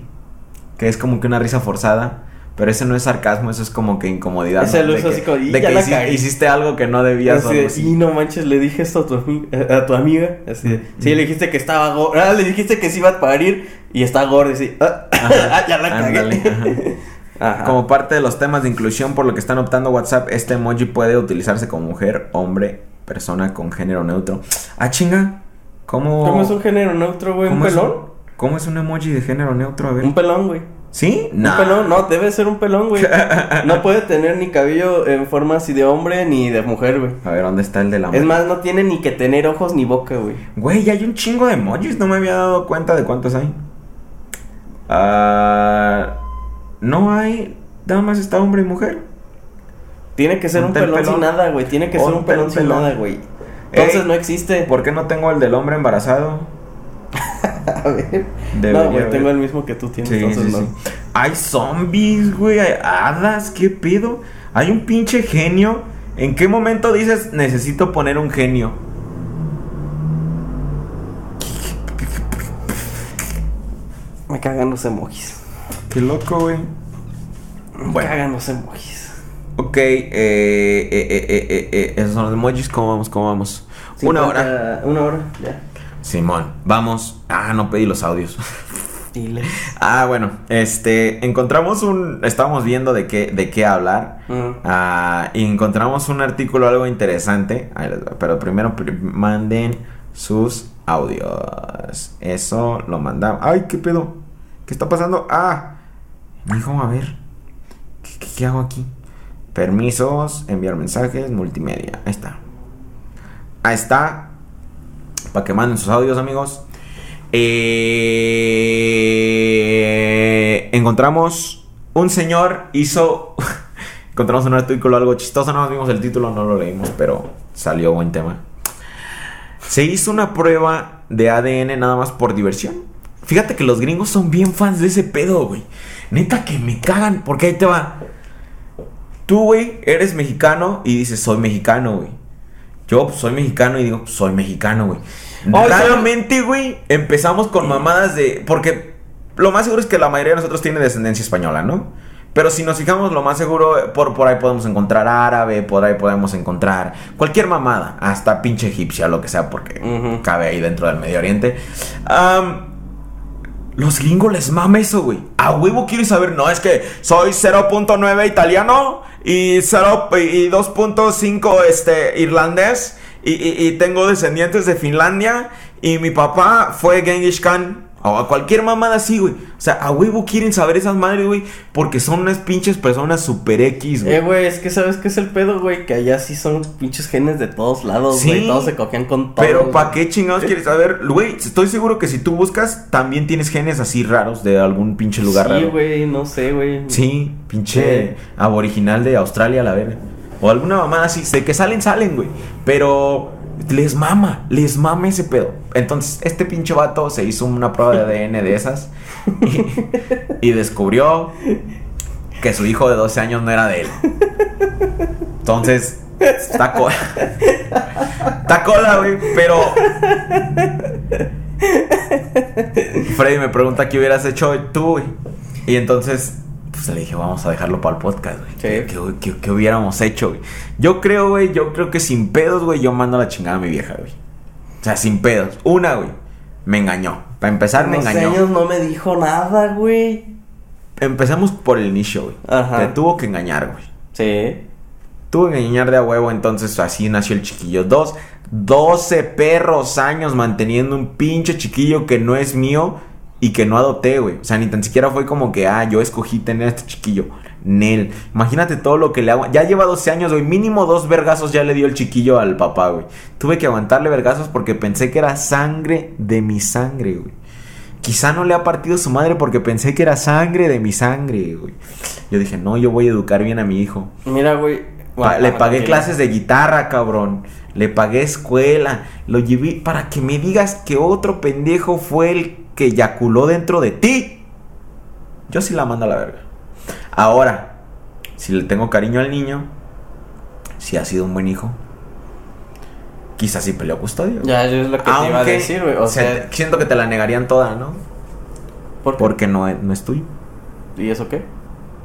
A: Que es como que una risa forzada. Pero ese no es sarcasmo, eso es como que incomodidad. ¿no? De que-
B: así como, "Y
A: de que
B: la
A: hici-
B: cagué".
A: hiciste algo que no debías.
B: Así de, y no manches, le dije esto a tu, ami- a tu amiga. Así de, sí, le dijiste que estaba gorda. Ah, le dijiste que se iba a parir y está gorda. Y sí, ah, [laughs] ya la cagué. [laughs] Ajá.
A: Como parte de los temas de inclusión por lo que están optando WhatsApp, este emoji puede utilizarse como mujer, hombre, persona con género neutro. Ah, chinga. ¿Cómo?
B: ¿Cómo es un género neutro, güey? ¿Un pelón?
A: ¿Cómo es un emoji de género neutro? A ver.
B: Un pelón, güey.
A: ¿Sí?
B: Un pelón, no, debe ser un pelón, güey. [laughs] No puede tener ni cabello en forma así de hombre ni de mujer, güey.
A: A ver, ¿dónde está el de la
B: Es más, no tiene ni que tener ojos ni boca, güey.
A: Güey, hay un chingo de emojis, no me había dado cuenta de cuántos hay. Ah, no hay, nada más está hombre y mujer.
B: Tiene que ser un pelón,
A: pelón.
B: sin nada, güey. Tiene que ser un pelón sin
A: pelón.
B: nada, güey. Entonces
A: Ey.
B: no existe.
A: ¿Por qué no tengo el del hombre embarazado? [laughs]
B: A ver.
A: Debería
B: no, güey, tengo el mismo que tú tienes.
A: Sí,
B: entonces
A: sí,
B: no.
A: sí. Hay zombies, güey, hay hadas, ¿qué pedo? Hay un pinche genio. ¿En qué momento dices necesito poner un genio?
B: Me cagan los emojis.
A: Qué loco, güey.
B: Me
A: Bueno.
B: cagan los emojis.
A: Ok, eh, eh, eh, eh, esos son los emojis. ¿Cómo vamos? ¿Cómo vamos? Una
B: 50
A: hora.
B: Una hora, ya.
A: Simón, vamos. Ah, no pedí los audios.
B: Dile. [laughs]
A: Ah, bueno, este, encontramos un, estábamos viendo de qué, de qué hablar. Ah, y encontramos un artículo algo interesante. Pero primero pri- manden sus audios. Eso lo mandamos. Ay, ¿qué pedo? ¿Qué está pasando? Ah, mijo, a ver. ¿Qué, qué- qué hago aquí? Permisos, enviar mensajes, multimedia. Ahí está. Ahí está. Para que manden sus audios, amigos. Eh, encontramos un señor hizo. [laughs] encontramos un artículo algo chistoso. No vimos el título, no lo leímos, pero salió buen tema. Se hizo una prueba de ADN nada más por diversión. Fíjate que los gringos son bien fans de ese pedo, güey. Neta que me cagan, porque ahí te va. Tú, güey, eres mexicano y dices, soy mexicano, güey. Yo soy mexicano y digo, soy mexicano, güey. Raramente, güey, empezamos con mamadas de. Porque lo más seguro es que la mayoría de nosotros tiene descendencia española, ¿no? Pero si nos fijamos, lo más seguro, por, por ahí podemos encontrar árabe, por ahí podemos encontrar cualquier mamada, hasta pinche egipcia, lo que sea, porque cabe ahí dentro del Medio Oriente. Los gringos les mama eso, güey. A huevo quieren saber, no, es que soy 0.9 italiano y, 0, y 2.5 este, irlandés y, y- y tengo descendientes de Finlandia y mi papá fue Genghis Khan. O a cualquier mamada así, güey. O sea, a huevo quieren saber esas madres, güey. Porque son unas pinches personas super X, güey.
B: Eh, güey, es que sabes qué es el pedo, güey, que allá sí son pinches genes de todos lados,
A: Sí.
B: güey. Todos se cogían con todos.
A: Pero ¿para qué chingados quieres saber? Güey, estoy seguro que si tú buscas, también tienes genes así raros de algún pinche lugar
B: Sí,
A: raro.
B: güey, no sé, güey.
A: Sí, pinche
B: Sí.
A: aboriginal de Australia, la verga. O alguna mamada así. De que salen, salen, güey. Pero les mama, les mama ese pedo. Entonces, este pinche vato se hizo una prueba de ADN de esas. Y, descubrió que su hijo de 12 años no era de él. Entonces, está cola. Está cola, güey. Pero. Freddy me pregunta qué hubieras hecho tú, güey. Y entonces, pues le dije, vamos a dejarlo para el podcast, güey.
B: Sí.
A: ¿Qué, qué- hubiéramos hecho, güey? Yo creo, güey, yo creo que sin pedos, güey, yo mando la chingada a mi vieja, güey. O sea, sin pedos. Una, güey, me engañó. Para empezar, me
B: 12
A: engañó.
B: años no me dijo nada, güey.
A: Empezamos por el inicio, güey.
B: Ajá.
A: Te tuvo que engañar, güey.
B: Sí.
A: Tuvo que engañar de a huevo, entonces así nació el chiquillo. Dos, 12 perros años manteniendo un pinche chiquillo que no es mío y que no adopté, güey. O sea, ni tan siquiera fue como que, ah, yo escogí tener a este chiquillo. Nel. Imagínate todo lo que le hago. Ya lleva 12 años, güey. Mínimo dos vergazos ya le dio el chiquillo al papá, güey. Tuve que aguantarle vergazos porque pensé que era sangre de mi sangre, güey. Quizá no le ha partido su madre porque pensé que era sangre de mi sangre, güey. Yo dije, no, yo voy a educar bien a mi hijo.
B: Mira, güey. Bueno,
A: le pagué clases de guitarra, cabrón. Le pagué escuela. Lo llevé para que me digas que otro pendejo fue el que eyaculó dentro de ti. Yo sí la mando a la verga. Ahora, si le tengo cariño al niño, si ha sido un buen hijo, quizás sí peleó custodio.
B: Ya, yo es lo que te iba a
A: Aunque
B: decir, güey. O
A: se-
B: sea,
A: siento que te la negarían toda, ¿no?
B: ¿por qué?
A: Porque no es, no es tuyo.
B: ¿Y eso qué?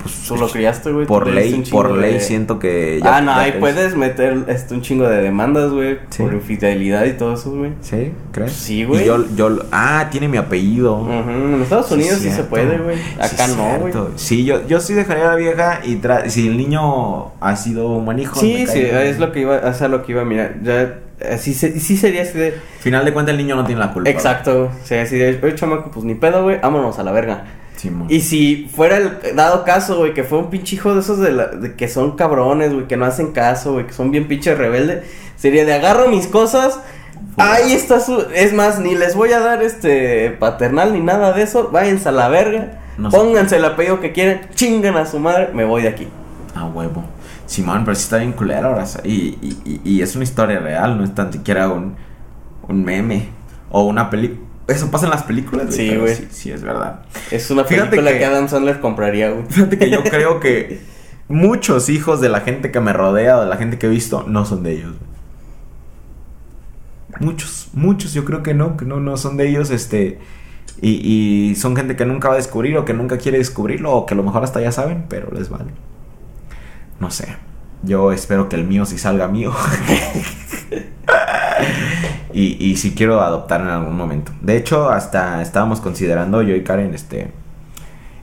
A: Pues,
B: Tú lo criaste, güey.
A: por ley, por ley
B: de-
A: siento que ya-
B: ah, no,
A: ya
B: ahí puedes meter este, un chingo de demandas, güey.
A: Sí.
B: Por infidelidad y todo eso, güey.
A: ¿Sí? ¿Crees?
B: Sí, güey.
A: Yo, yo, ah, tiene mi apellido.
B: Ujú, En Estados
A: Sí,
B: Unidos sí, se
A: cierto.
B: puede, güey.
A: Sí,
B: Acá no, güey.
A: Sí, yo, yo sí dejaría a la vieja y tra- si el niño ha sido un buen hijo.
B: Sí, sí, es lo que iba, o sea, lo que iba a mirar. Ya, así se- sí sería así de.
A: Final de cuentas el niño no tiene la culpa.
B: Exacto, o sea, así de, oye, chamaco, pues ni pedo, güey, vámonos a la verga. Y si fuera el dado caso, güey, que fue un pinche hijo de esos de, la- de que son cabrones, güey, que no hacen caso, güey, que son bien pinche rebelde, sería de agarro mis cosas, ahí está su... Es más, ni les voy a dar este paternal ni nada de eso, váyanse a la verga,
A: No
B: pónganse el apellido que quieren, chingan a su madre, me voy de aquí.
A: A huevo. Simón, pero sí está bien culero ahora. Y, y, y- y es una historia real, no es tan siquiera un, un meme o una película. Eso pasa en las películas, güey.
B: Sí, güey.
A: Sí, sí, es verdad.
B: Es una
A: Fíjate
B: película
A: que-
B: que... Adam Sandler compraría, güey.
A: Fíjate que yo [laughs] creo que muchos hijos de la gente que me rodea o de la gente que he visto no son de ellos. güey. Muchos, muchos, yo creo que no, que no, no son de ellos, este. Y, y son gente que nunca va a descubrir o que nunca quiere descubrirlo o que a lo mejor hasta ya saben, pero les vale. No sé. Yo espero que el mío sí salga mío. [laughs] y, y sí quiero adoptar en algún momento. De hecho, hasta estábamos considerando yo y Karen, este,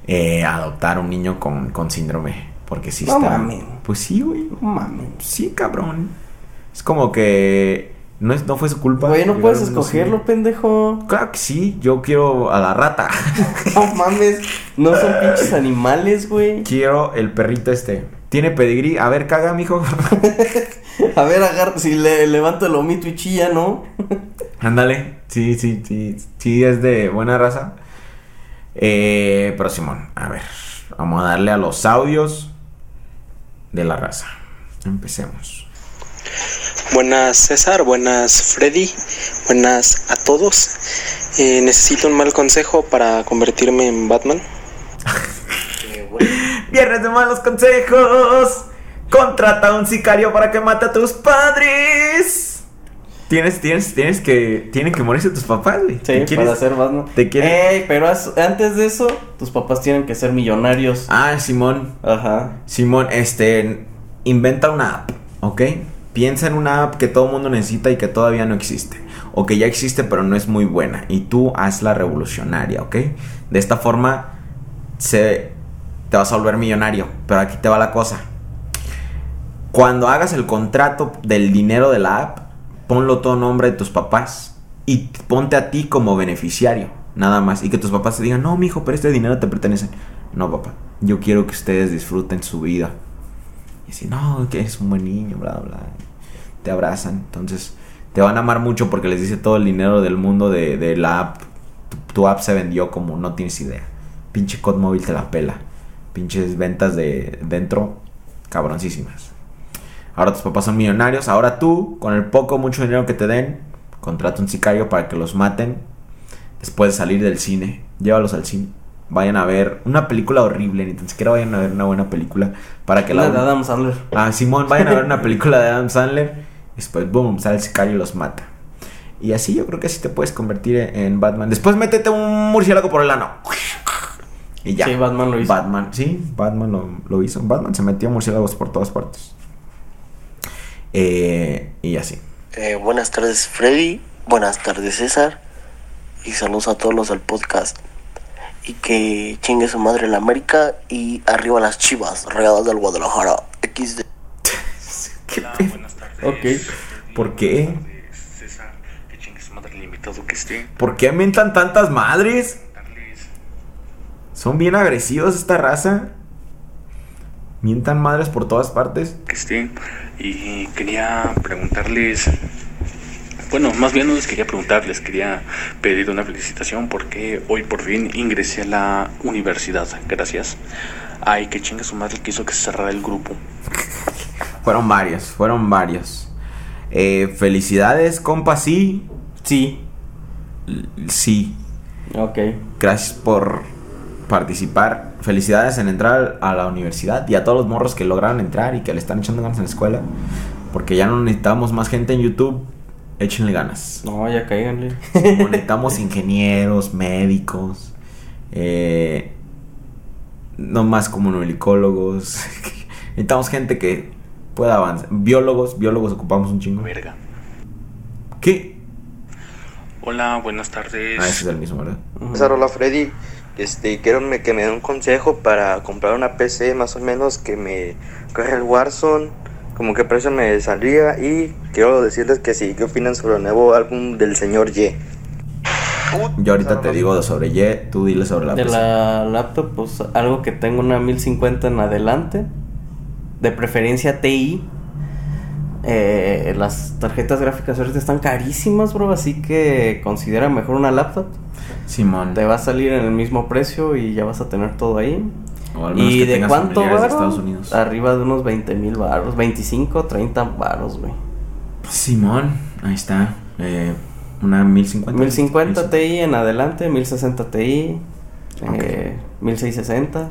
A: eh, adoptar un niño con, con síndrome. Porque sí
B: No
A: está. Pues sí, güey.
B: No mames.
A: Sí, cabrón. Es como que no, es, no fue su culpa.
B: Güey, no puedes escogerlo, pendejo.
A: Claro que sí, yo quiero a la rata. [laughs]
B: No mames, no son [laughs] pinches animales, güey.
A: quiero el perrito este. Tiene pedigrí. A ver, caga, mijo. [laughs]
B: A ver, agarra, si le levanto el omito y chilla, ¿no? [laughs]
A: Ándale. Sí, sí, sí. Sí, es de buena raza. Eh, pero Simón, a ver. Vamos a darle a los audios de la raza. Empecemos.
C: Buenas César, buenas Freddy, buenas a todos. Eh, necesito un mal consejo para convertirme en Batman. [laughs]
A: Viernes de malos consejos. Contrata a un sicario para que mate a tus padres. Tienes, tienes, tienes que. Tienen que morirse tus papás, güey.
B: Sí,
A: ¿Te quieres-
B: para ser Batman.
A: te quieres-
B: Ey, pero antes de eso, tus papás tienen que ser millonarios.
A: Ah, Simón.
B: Ajá.
A: Simón, este. Inventa una app, ¿ok? Piensa en una app que todo el mundo necesita y que todavía no existe. O que ya existe pero no es muy buena. Y tú hazla revolucionaria, ¿ok? De esta forma se, te vas a volver millonario. Pero aquí te va la cosa. Cuando hagas el contrato del dinero de la app, ponlo todo nombre de tus papás. Y ponte a ti como beneficiario. Nada más. Y que tus papás te digan, no, mijo, pero este dinero te pertenece. No, papá. Yo quiero que ustedes disfruten su vida. Y si no, que es un buen niño, bla, bla. Te abrazan. Entonces, te van a amar mucho porque les dice todo el dinero del mundo de, la app. Tu, app se vendió como no tienes idea. Pinche COD móvil te la pela. Pinches ventas de dentro, cabroncísimas. Ahora tus papás son millonarios. Ahora tú, con el poco o mucho dinero que te den, contrata un sicario para que los maten. Después de salir del cine, llévalos al cine. Vayan a ver una película horrible, ni tan siquiera vayan a ver una buena película. Para que
B: La
A: la.
B: de Adam Sandler.
A: Ah, Simón, vayan a ver una [laughs] película de Adam Sandler. Después, boom, sale el sicario y los mata. Y así yo creo que así te puedes convertir en Batman. Después métete un murciélago por el ano. Y ya.
B: Sí, Batman lo hizo.
A: Batman, sí, Batman lo, lo hizo. Batman se metió murciélagos por todas partes. Eh, y así.
D: Eh, buenas tardes Freddy, buenas tardes César y saludos a todos los del podcast. Y que chingue su madre la América y arriba las chivas, regadas del Guadalajara. XD. [laughs]
A: ¿Qué pedo?
B: Ok.
A: ¿Por qué?
E: César, que chingue su madre el invitado que esté.
A: ¿Por qué mentan tantas madres? Son bien agresivos esta raza. Mientan madres por todas partes.
E: que estén. Y quería preguntarles. Bueno, más bien no les quería preguntarles, quería pedir una felicitación porque hoy por fin ingresé a la universidad. Gracias. Ay, que chingue su madre que hizo que se cerrara el grupo. [laughs]
A: Fueron varios, fueron varios. Eh, felicidades, compa, sí.
B: Sí.
A: Sí.
B: Ok.
A: Gracias por participar. Felicidades en entrar a la universidad y a todos los morros que lograron entrar y que le están echando ganas en la escuela. Porque ya no necesitamos más gente en YouTube. Échenle ganas.
B: No, ya cáiganle.
A: Necesitamos [laughs] ingenieros, médicos, eh, no más comunicólogos. [laughs] Necesitamos gente que pueda avanzar. Biólogos, biólogos ocupamos un chingo.
E: Verga.
A: ¿Qué?
E: Hola, buenas tardes.
A: Ah, ese es el mismo, ¿verdad?
F: César, hola Freddy. Este, quiero me- que me dé un consejo para comprar una PC más o menos que me coge el Warzone, como qué precio me saldría y quiero decirles que sí, ¿qué opinan sobre el nuevo álbum del señor Y?
A: Yo ahorita te digo sobre Y, tú dile sobre la
B: de
A: PC.
B: la laptop, pues algo que tengo una 1050 en adelante. De preferencia TI. Eh, las tarjetas gráficas ahorita están carísimas, bro. Así que considera mejor una laptop.
A: Simón.
B: Te va a salir en el mismo precio y ya vas a tener todo ahí.
A: O al menos
B: ¿Y
A: que
B: de cuánto
A: de? Estados Unidos.
B: Arriba de unos 20 mil baros. 25, 30 baros, güey.
A: Simón, ahí está. Eh, una 1050.
B: 1050 Ti en adelante, 1060 Ti,
A: Ok.
B: eh, 1660.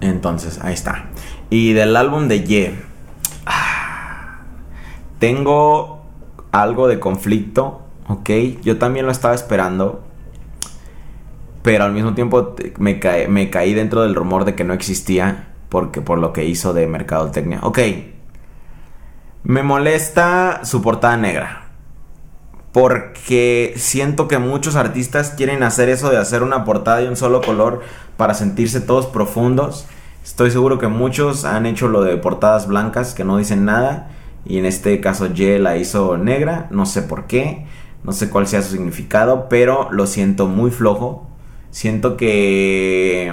A: Entonces, ahí está. Y del álbum de Y. ah, tengo algo de conflicto, ¿ok? Yo también lo estaba esperando. Pero al mismo tiempo me caí dentro del rumor de que no existía. Porque por lo que hizo de Mercadotecnia. Ok. Me molesta su portada negra. Porque siento que muchos artistas quieren hacer eso de hacer una portada de un solo color para sentirse todos profundos. Estoy seguro que muchos han hecho lo de portadas blancas que no dicen nada. Y en este caso Ye la hizo negra. No sé por qué. No sé cuál sea su significado. Pero lo siento muy flojo. Siento que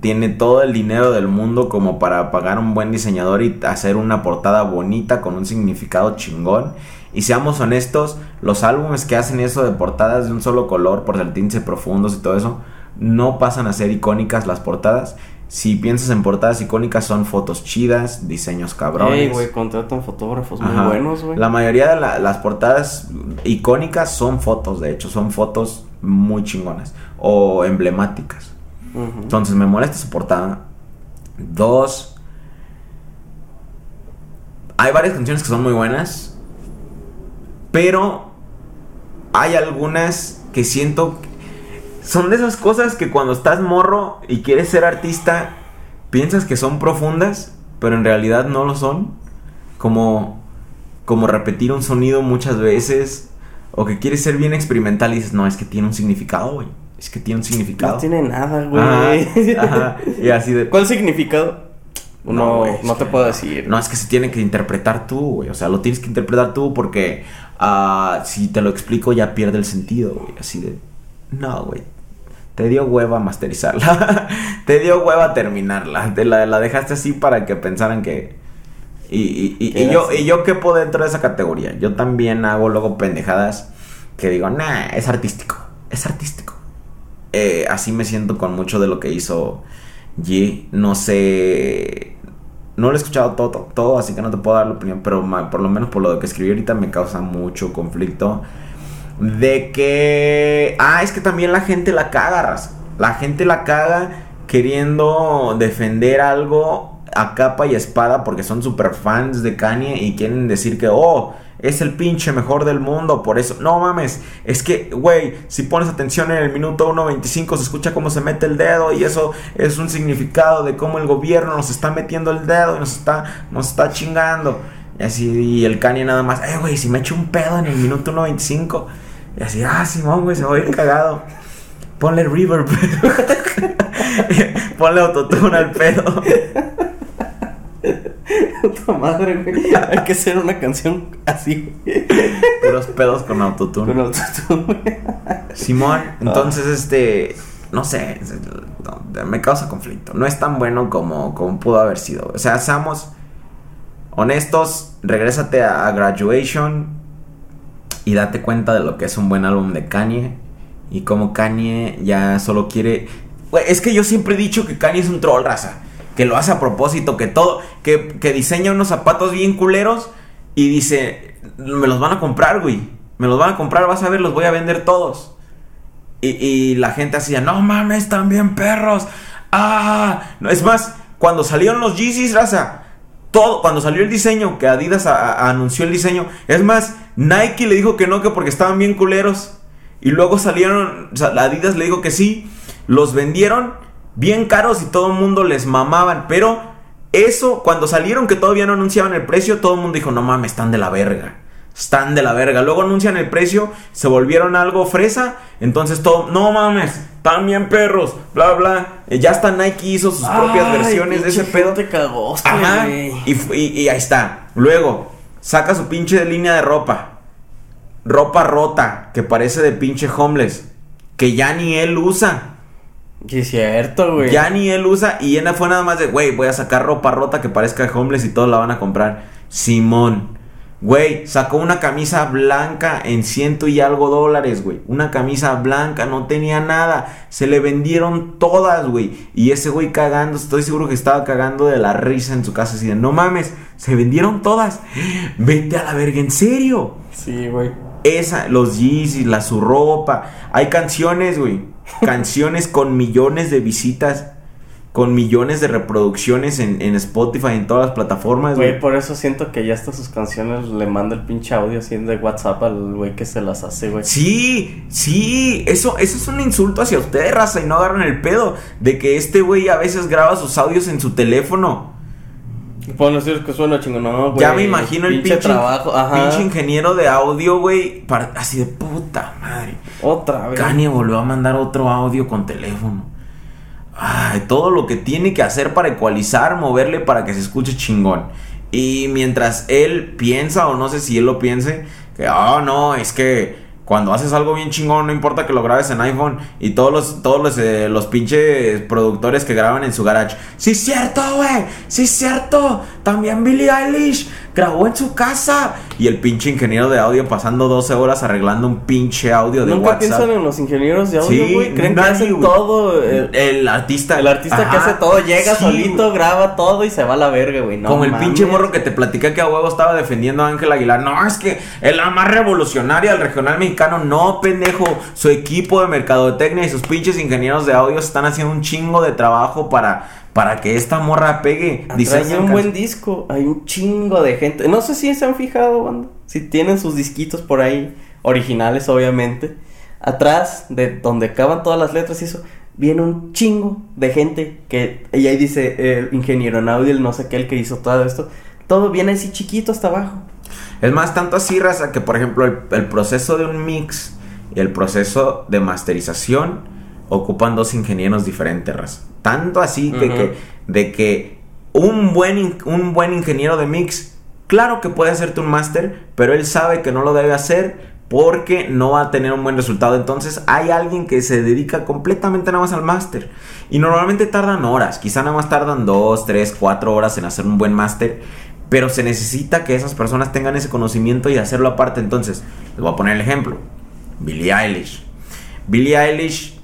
A: tiene todo el dinero del mundo como para pagar un buen diseñador y hacer una portada bonita con un significado chingón. Y seamos honestos, los álbumes que hacen eso de portadas de un solo color por sentirse profundos y todo eso, no pasan a ser icónicas las portadas. Si piensas en portadas icónicas son fotos chidas, diseños cabrones.
B: Ey, güey, contratan fotógrafos muy buenos, güey.
A: La mayoría de la- las portadas icónicas son fotos, de hecho, son fotos muy chingonas o emblemáticas. Entonces me molesta su portada. Dos. Hay varias canciones que son muy buenas. Pero hay algunas que siento. Son de esas cosas que cuando estás morro y quieres ser artista, piensas que son profundas, pero en realidad no lo son. Como. Como repetir un sonido muchas veces. O que quieres ser bien experimental y dices, no, es que tiene un significado, güey. Es que tiene un significado.
B: No tiene nada, güey.
A: Ajá, ajá. Y así de.
B: ¿Cuál significado? No, no,
A: güey, es
B: te
A: que-
B: puedo decir.
A: No, es que se tiene que interpretar tú, güey. O sea, lo tienes que interpretar tú porque ah, si te lo explico ya pierde el sentido, güey. Así de. No, güey. Te dio hueva masterizarla. [laughs] te dio hueva terminarla. Te la, la dejaste así para que pensaran que. Y, y, y- y yo,
B: así.
A: y yo quepo dentro de esa categoría. Yo también hago luego pendejadas que digo, nah, es artístico. Es artístico. Eh, así me siento con mucho de lo que hizo G. No sé. No lo he escuchado todo, todo, así que no te puedo dar la opinión. Pero por lo menos por lo que escribí ahorita me causa mucho conflicto. De que. Ah, es que también la gente la caga, raza. La gente la caga queriendo defender algo a capa y espada porque son super fans de Kanye y quieren decir que, oh, es el pinche mejor del mundo, por eso. No mames, es que, güey, si pones atención en el minuto 1.25 se escucha cómo se mete el dedo y eso es un significado de cómo el gobierno nos está metiendo el dedo y nos está, nos está chingando. Y así, y el Kanye nada más, eh, güey, si me echo un pedo en el minuto 1.25. Y así, ah, Simón, güey, se va a ir cagado. Ponle reverb. [laughs] Ponle autotune al pedo.
B: Puta madre, güey. Hay que hacer una canción así.
A: Puros pedos con autotune.
B: Con autotune, güey.
A: Simón, entonces este, no sé, no, me causa conflicto. No es tan bueno como, como pudo haber sido. O sea, seamos honestos, regrésate a, a Graduation y date cuenta de lo que es un buen álbum de Kanye y como Kanye ya solo quiere... Es que yo siempre he dicho que Kanye es un troll, raza. Que lo hace a propósito, que todo, que, que diseña unos zapatos bien culeros y dice, me los van a comprar, güey. Me los van a comprar, vas a ver, los voy a vender todos. Y, la gente hacía, no mames, bien perros. Ah, no, es más, cuando salieron los Yeezys, raza, cuando salió el diseño, que Adidas anunció el diseño, es más, Nike le dijo que no, que porque estaban bien culeros. Y luego salieron, Adidas le dijo que sí, los vendieron bien caros y todo el mundo les mamaban, pero eso, cuando salieron que todavía no anunciaban el precio, todo el mundo dijo, no mames, están de la verga. Están de la verga. Luego anuncian el precio, se volvieron algo fresa. Entonces todo, no mames, bien perros, bla, bla. Eh, ya hasta Nike hizo sus propias versiones de ese pedo.
B: cagoste,
A: Ajá. Y, y- y ahí está. Luego, saca su pinche línea de ropa. Ropa rota, que parece de pinche homeless. Que ya ni él usa.
B: Sí, es cierto, güey.
A: Ya ni él usa. Y Ena fue nada más de, güey, voy a sacar ropa rota que parezca de homeless y todos la van a comprar. Simón. Güey, sacó una camisa blanca en ciento y algo dólares, güey. Una camisa blanca, no tenía nada. Se le vendieron todas, güey. Y ese güey cagando, estoy seguro que estaba cagando de la risa en su casa. Así de, no mames, se vendieron todas. Vete a la verga, en serio.
B: Sí, güey.
A: Esa, los Yeezys, la su ropa. Hay canciones, güey. Canciones con millones de visitas. Con millones de reproducciones en, en Spotify, en todas las plataformas,
B: Güey,
A: güey.
B: por eso siento que ya hasta sus canciones le manda el pinche audio así de WhatsApp al güey que se las hace, güey.
A: Sí, sí, eso, eso es un insulto hacia ustedes, raza, y no agarran el pedo de que este güey a veces graba sus audios en su teléfono.
B: Pueden decir que suena chingón, no, güey.
A: ya me imagino el pinche,
B: trabajo, ajá.
A: pinche ingeniero de audio, güey, para- así de puta madre.
B: Otra vez.
A: Kanye volvió a mandar otro audio con teléfono. Ay, todo lo que tiene que hacer para ecualizar, moverle para que se escuche chingón. Y mientras él piensa, o no sé si él lo piense, que, oh, no, es que cuando haces algo bien chingón, no importa que lo grabes en iPhone y todos los, todos los, eh, los pinches productores que graban en su garage. Sí, es cierto, güey, sí, es cierto. También Billie Eilish grabó en su casa. Y el pinche ingeniero de audio pasando 12 horas arreglando un pinche audio de
B: Nunca
A: WhatsApp.
B: piensan en los ingenieros de audio,
A: Sí,
B: güey. Creen
A: nadie,
B: que hacen
A: güey.
B: todo. eh,
A: El artista.
B: el artista que hace todo llega
A: sí,
B: solito, graba todo y se va a la verga, güey. No
A: Como el pinche morro que te platicé que a huevo estaba defendiendo a Ángel Aguilar. No, es que es la más revolucionaria del regional mexicano. No, pendejo. Su equipo de mercadotecnia y sus pinches ingenieros de audio están haciendo un chingo de trabajo para, para que esta morra pegue. Diseñan
B: un buen disco hay un chingo de gente. No sé si se han fijado, banda. Si tienen sus disquitos por ahí, originales obviamente. Atrás de donde acaban todas las letras y eso, viene un chingo de gente que... Y ahí dice el ingeniero en audio, el no sé qué, el que hizo todo esto. Todo viene así chiquito hasta abajo.
A: Es más, tanto así, raza, que por ejemplo el, el proceso de un mix y el proceso de masterización ocupan dos ingenieros diferentes, raza. Tanto así de, que, de que un buen, un buen ingeniero de mix, claro que puede hacerte un máster, pero él sabe que no lo debe hacer porque no va a tener un buen resultado. Entonces hay alguien que se dedica completamente nada más al máster. Y normalmente tardan horas, quizá nada más tardan dos, tres, cuatro horas en hacer un buen máster. Pero se necesita que esas personas tengan ese conocimiento y hacerlo aparte. Entonces, les voy a poner el ejemplo. Billie Eilish. Billie Eilish,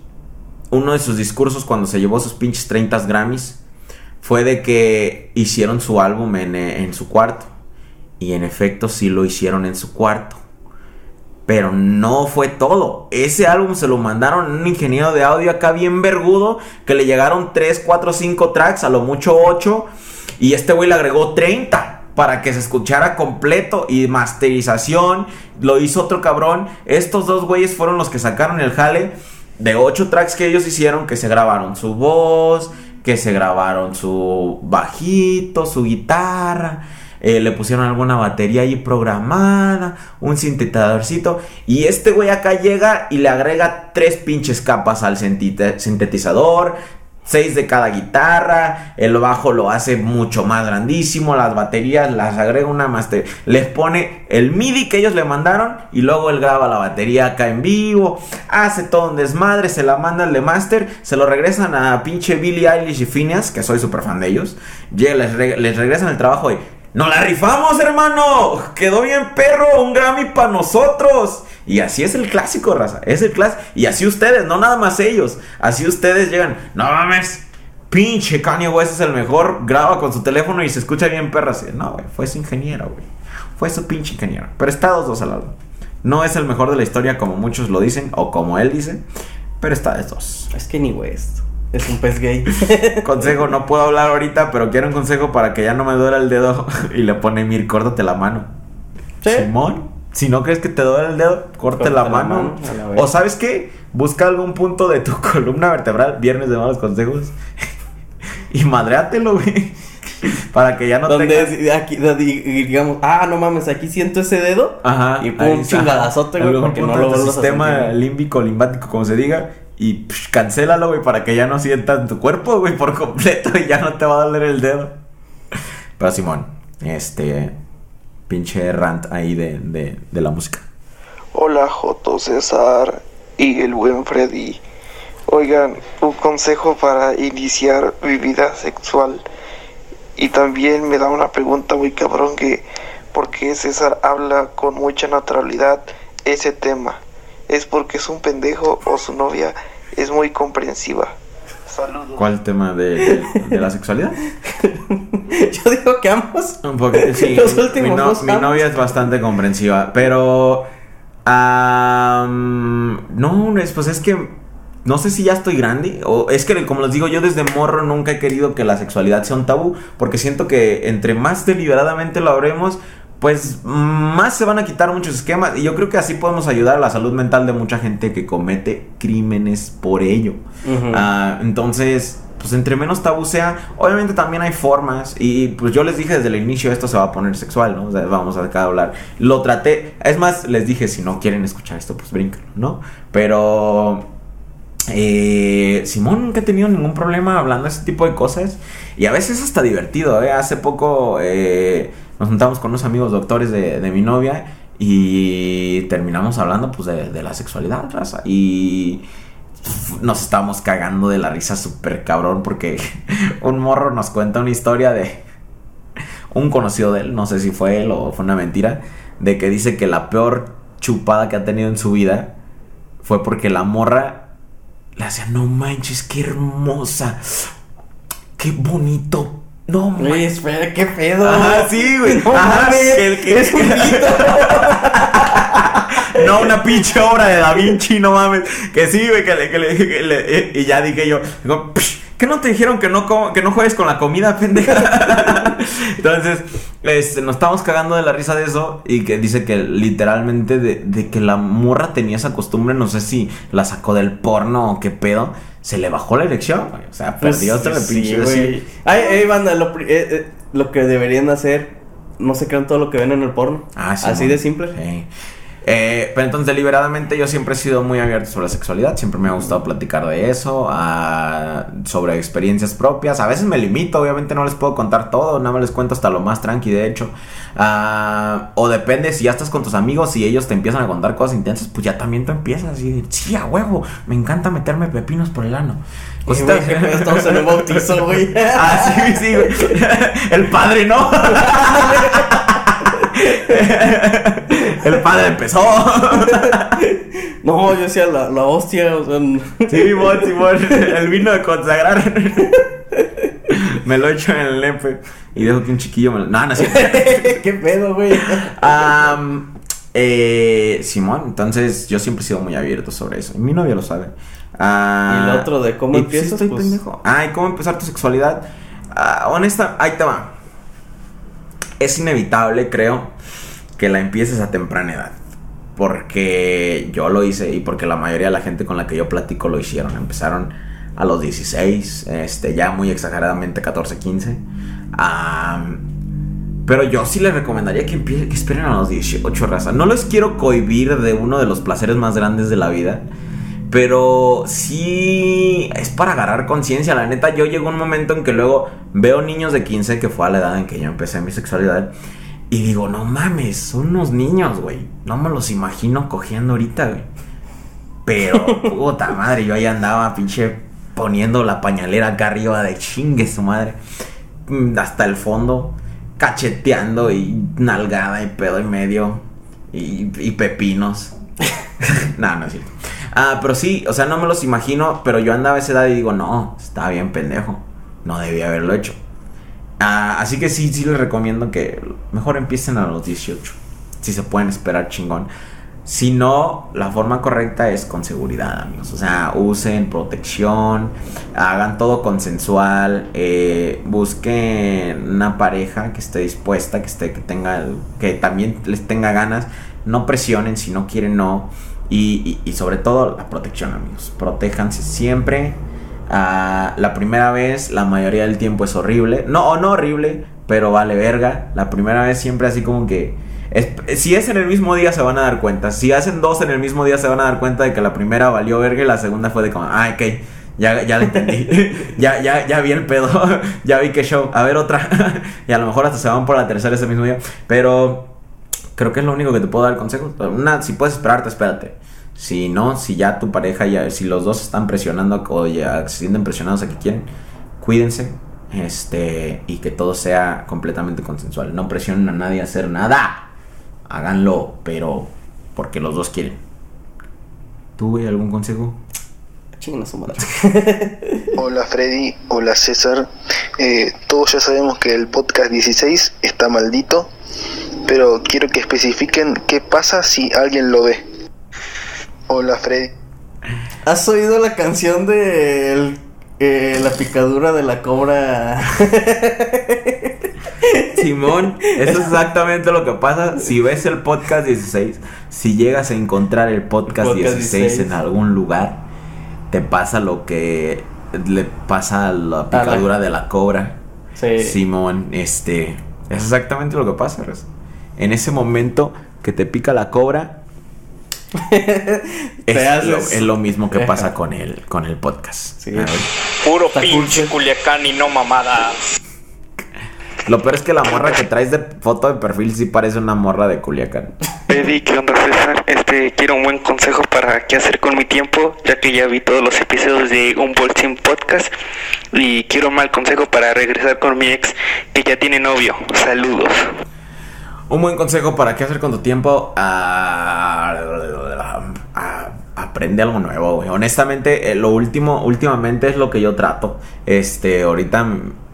A: uno de sus discursos cuando se llevó sus pinches 30 Grammys fue de que hicieron su álbum en, eh, en su cuarto. Y en efecto sí lo hicieron en su cuarto. Pero no fue todo. Ese álbum se lo mandaron un ingeniero de audio acá bien vergudo. Que le llegaron 3, 4, 5 tracks, a lo mucho 8. Y este güey le agregó 30 para que se escuchara completo. Y masterización. Lo hizo otro cabrón. Estos dos güeyes fueron los que sacaron el jale de 8 tracks que ellos hicieron. Que se grabaron su voz. Que se grabaron su bajito, su guitarra. Eh, le pusieron alguna batería ahí programada, un sintetizadorcito. Y este güey acá llega y le agrega tres pinches capas al sintetizador. Seis de cada guitarra. El bajo lo hace mucho más grandísimo. Las baterías las agrega una master. Les pone el MIDI que ellos le mandaron. Y luego él graba la batería acá en vivo. Hace todo un desmadre. Se la manda el de master. Se lo regresan a pinche Billie Eilish y Phineas. Que soy súper fan de ellos. Les, les regresan el trabajo y. ¡Nos la rifamos, hermano! ¡Quedó bien perro! ¡Un Grammy para nosotros! Y así es el clásico, raza. Es el clásico. Y así ustedes, no nada más ellos. Así ustedes llegan. No mames. Pinche Kanye West es el mejor. Graba con su teléfono y se escucha bien perro. Así, no, güey. Fue su ingeniero, güey. Fue su pinche ingeniero. Pero está dos dos al lado. No es el mejor de la historia como muchos lo dicen. O como él dice. pero está de dos.
B: Es que ni West. Es un pez gay. [laughs]
A: Consejo, no puedo hablar ahorita, pero quiero un consejo para que ya no me duela el dedo. [laughs] Y le pone Mir, córtate la mano.
B: ¿Sí?
A: Simón, si no crees que te duele el dedo, corte la
B: la
A: mano.
B: la
A: o sabes qué, busca algún punto de tu [laughs] columna vertebral, viernes de malos consejos, [laughs] y madreátelo, güey. [laughs] Para que ya no
B: Donde
A: tengas...
B: aquí, digamos, ah, no mames, aquí siento ese dedo.
A: Ajá.
B: Y pum, un chingadazote, güey, porque no lo vuelvas
A: sistema límbico, limbático, como se diga. Y psh, cancélalo, güey, para que ya no sientas en tu cuerpo, güey, por completo. Y ya no te va a doler el dedo. Pero Simón, este... Pinche rant ahí de, de, de la música.
G: Hola Joto César y el buen Freddy. Oigan, un consejo para iniciar mi vida sexual. Y también me da una pregunta muy cabrón que ¿por qué César habla con mucha naturalidad ese tema? ¿Es porque es un pendejo o su novia es muy comprensiva? Saludos.
A: ¿Cuál tema de, de- de la sexualidad? [laughs]
B: Yo digo que ambos.
A: Un poco, sí. [laughs]
B: Los últimos
A: mi, no-
B: dos
A: mi
B: ambos.
A: novia es bastante comprensiva, pero... no, es, pues es que... No sé si ya estoy grande, o es que como les digo, yo desde morro nunca he querido que la sexualidad sea un tabú, porque siento que entre más deliberadamente lo habremos, pues más se van a quitar muchos esquemas, y yo creo que así podemos ayudar a la salud mental de mucha gente que comete crímenes por ello. Ah, entonces, pues entre menos tabú sea, obviamente también hay formas. Y pues yo les dije desde el inicio, esto se va a poner sexual, ¿no? O sea, vamos a acá hablar. Lo traté, es más, les dije, si no quieren escuchar esto, pues bríncalo, ¿no? Pero... Eh, Simón nunca he tenido ningún problema hablando de ese tipo de cosas. Y a veces hasta divertido, ¿eh? Hace poco eh, nos juntamos con unos amigos doctores de, de mi novia y terminamos hablando pues de, de la sexualidad, raza. Y nos estábamos cagando de la risa súper cabrón porque [laughs] un morro nos cuenta una historia de un conocido de él, no sé si fue él o fue una mentira, de que dice que la peor chupada que ha tenido en su vida fue porque la morra le hacía, no manches, qué hermosa, qué bonito, no
B: Güey, espera, qué pedo.
A: Ajá, sí, güey.
B: No
A: Ajá, el que-
B: es un. [laughs]
A: No, una pinche obra de Da Vinci, no mames. Que sí, güey, que le, que le- que le- y ya dije yo, digo, "Psh, ¿qué no te dijeron que no, que no juegues con la comida, pendeja? [laughs] Entonces, este, nos estábamos cagando de la risa de eso y que dice que literalmente de, de que la morra tenía esa costumbre, no sé si la sacó del porno o qué pedo, se le bajó la erección, güey. O sea,
B: Pues,
A: perdió otra
B: sí,
A: pinche
B: güey. Ay, ay, banda, lo, eh, eh, lo que deberían hacer, no se crean todo lo que ven en el porno.
A: Ah, sí,
B: Así de simple.
A: Sí. Eh, pero entonces, deliberadamente, yo siempre he sido muy abierto sobre la sexualidad. Siempre me ha gustado platicar de eso, ah, sobre experiencias propias. A veces me limito, obviamente no les puedo contar todo, nada más les cuento hasta lo más tranqui, de hecho. Ah, o depende, si ya estás con tus amigos y ellos te empiezan a contar cosas intensas, pues ya también tú empiezas así de, sí, a huevo, me encanta meterme pepinos por el ano.
B: Eh, qué pedo, estamos en un bautizo, güey. [laughs]
A: ah, sí, sí, güey. [laughs] El padre, ¿no? [laughs] [laughs] El padre empezó. [laughs]
B: No, yo decía la, la hostia, o sea. n-
A: Sí, Simón, Simón. [laughs] El vino de consagrar. Me lo echo en el nepe. Y dejo que un chiquillo me lo. No, no es cierto.
B: qué pedo, güey.
A: Am, eh, Simón, entonces yo siempre he sido muy abierto sobre eso. Y mi novia lo sabe. Ah,
B: ¿Y el otro de cómo
A: y pues,
B: empiezas?
A: estoy
B: Pues-
A: pendejo. Ah, ¿y cómo empezar tu sexualidad? Ah, honesta, ahí te va. Es inevitable, creo, que la empieces a temprana edad. Porque yo lo hice y porque la mayoría de la gente con la que yo platico lo hicieron. Empezaron a los 16, este, ya muy exageradamente 14, 15. Am, pero yo sí les recomendaría que, que esperen a los 18, raza. No les quiero cohibir de uno de los placeres más grandes de la vida. Pero sí es para agarrar conciencia. La neta, yo llegó un momento en que luego veo niños de 15, que fue a la edad en que yo empecé mi sexualidad. Y digo, no mames, son unos niños, güey. No me los imagino cogiendo ahorita, güey. Pero, [laughs] puta madre, yo ahí andaba, pinche, poniendo la pañalera acá arriba de chingue su madre. Mm, Hasta el fondo, cacheteando y nalgada y pedo y medio. Y, y pepinos. [laughs] [laughs] no, no es cierto. Ah, pero sí, o sea, no me los imagino, pero yo andaba a esa edad y digo, no, está bien pendejo. No debía haberlo hecho. Ah, así que sí, sí les recomiendo que mejor empiecen a los 18. Si se pueden esperar chingón. Si no, la forma correcta es con seguridad, amigos. O sea, usen protección, hagan todo consensual, eh, busquen una pareja que esté dispuesta, que esté, que tenga, que también les tenga ganas. No presionen, si no quieren, no. Y, sobre todo la protección, amigos. Protéjanse siempre. Ah, la primera vez, la mayoría del tiempo es horrible. No, o no horrible, pero vale verga. La primera vez siempre así como que... si es en el mismo día se van a dar cuenta. Si hacen dos en el mismo día se van a dar cuenta de que la primera valió verga y la segunda fue de como... Ah, ok. Ya, ya entendí. [laughs] ya, ya, ya vi el pedo. [laughs] ya vi que show. A ver otra. [laughs] y a lo mejor hasta se van por la tercera ese mismo día. Pero creo que es lo único que te puedo dar consejo. Una, si puedes esperarte, espérate. Si no, si ya tu pareja, ya, si los dos están presionando o ya se sienten presionados a que quieren, cuídense. Este, y que todo sea completamente consensual. No presionen a nadie a hacer nada. Háganlo, pero porque los dos quieren. ¿Tú, güey, algún consejo? [laughs]
G: Hola Freddy, hola César. Eh, todos ya sabemos que el podcast 16 está maldito, pero quiero que especifiquen qué pasa si alguien lo ve. Hola Freddy.
B: ¿Has oído la canción de el- eh, la picadura de la cobra? [laughs]
A: Simón, eso es exactamente lo que pasa si ves el podcast 16. Si llegas a encontrar el podcast,
B: Podcast
A: 16,
B: 16.
A: en algún lugar, te pasa lo que le pasa a la picadura de la cobra.
B: Sí.
A: Simón, este, es exactamente lo que pasa. En ese momento que te pica la cobra, [laughs] es,
B: haces-
A: lo, es lo mismo que pasa [laughs] con el, con el podcast.
B: Sí.
H: Puro
B: Está
H: pinche. Culiacán y no mamada.
A: Lo peor es que la morra que traes de foto de perfil sí parece una morra de Culiacán.
F: Freddy, ¿qué onda César? Este, quiero un buen consejo para qué hacer con mi tiempo, ya que ya vi todos los episodios de Un Bolsín Podcast y quiero un mal consejo para regresar con mi ex que ya tiene novio. Saludos.
A: Un buen consejo para qué hacer con tu tiempo. Ah, ah, aprende algo nuevo, güey. Honestamente, eh, lo último, últimamente es lo que yo trato. Este, ahorita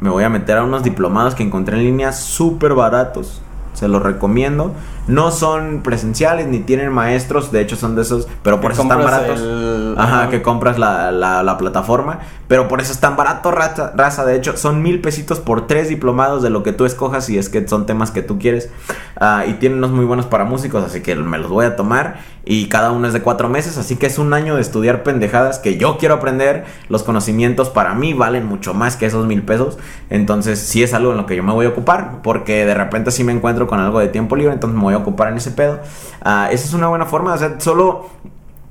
A: me voy a meter a unos diplomados que encontré en línea súper baratos. Se los recomiendo. No son presenciales ni tienen maestros. De hecho, son de esos. Pero por eso están baratos.
B: el-
A: Ajá, que compras la, la- la plataforma. Pero por eso es tan barato, raza, raza. De hecho, son mil pesitos por tres diplomados de lo que tú escojas. Si es que son temas que tú quieres. Ah, y tienen unos muy buenos para músicos. Así que me los voy a tomar. Y cada uno es de cuatro meses. Así que es un año de estudiar pendejadas que yo quiero aprender. Los conocimientos para mí valen mucho más que esos mil pesos. Entonces, sí es algo en lo que yo me voy a ocupar. Porque de repente sí me encuentro con algo de tiempo libre. Entonces me voy a ocupar en ese pedo. Ah, esa es una buena forma. O sea, solo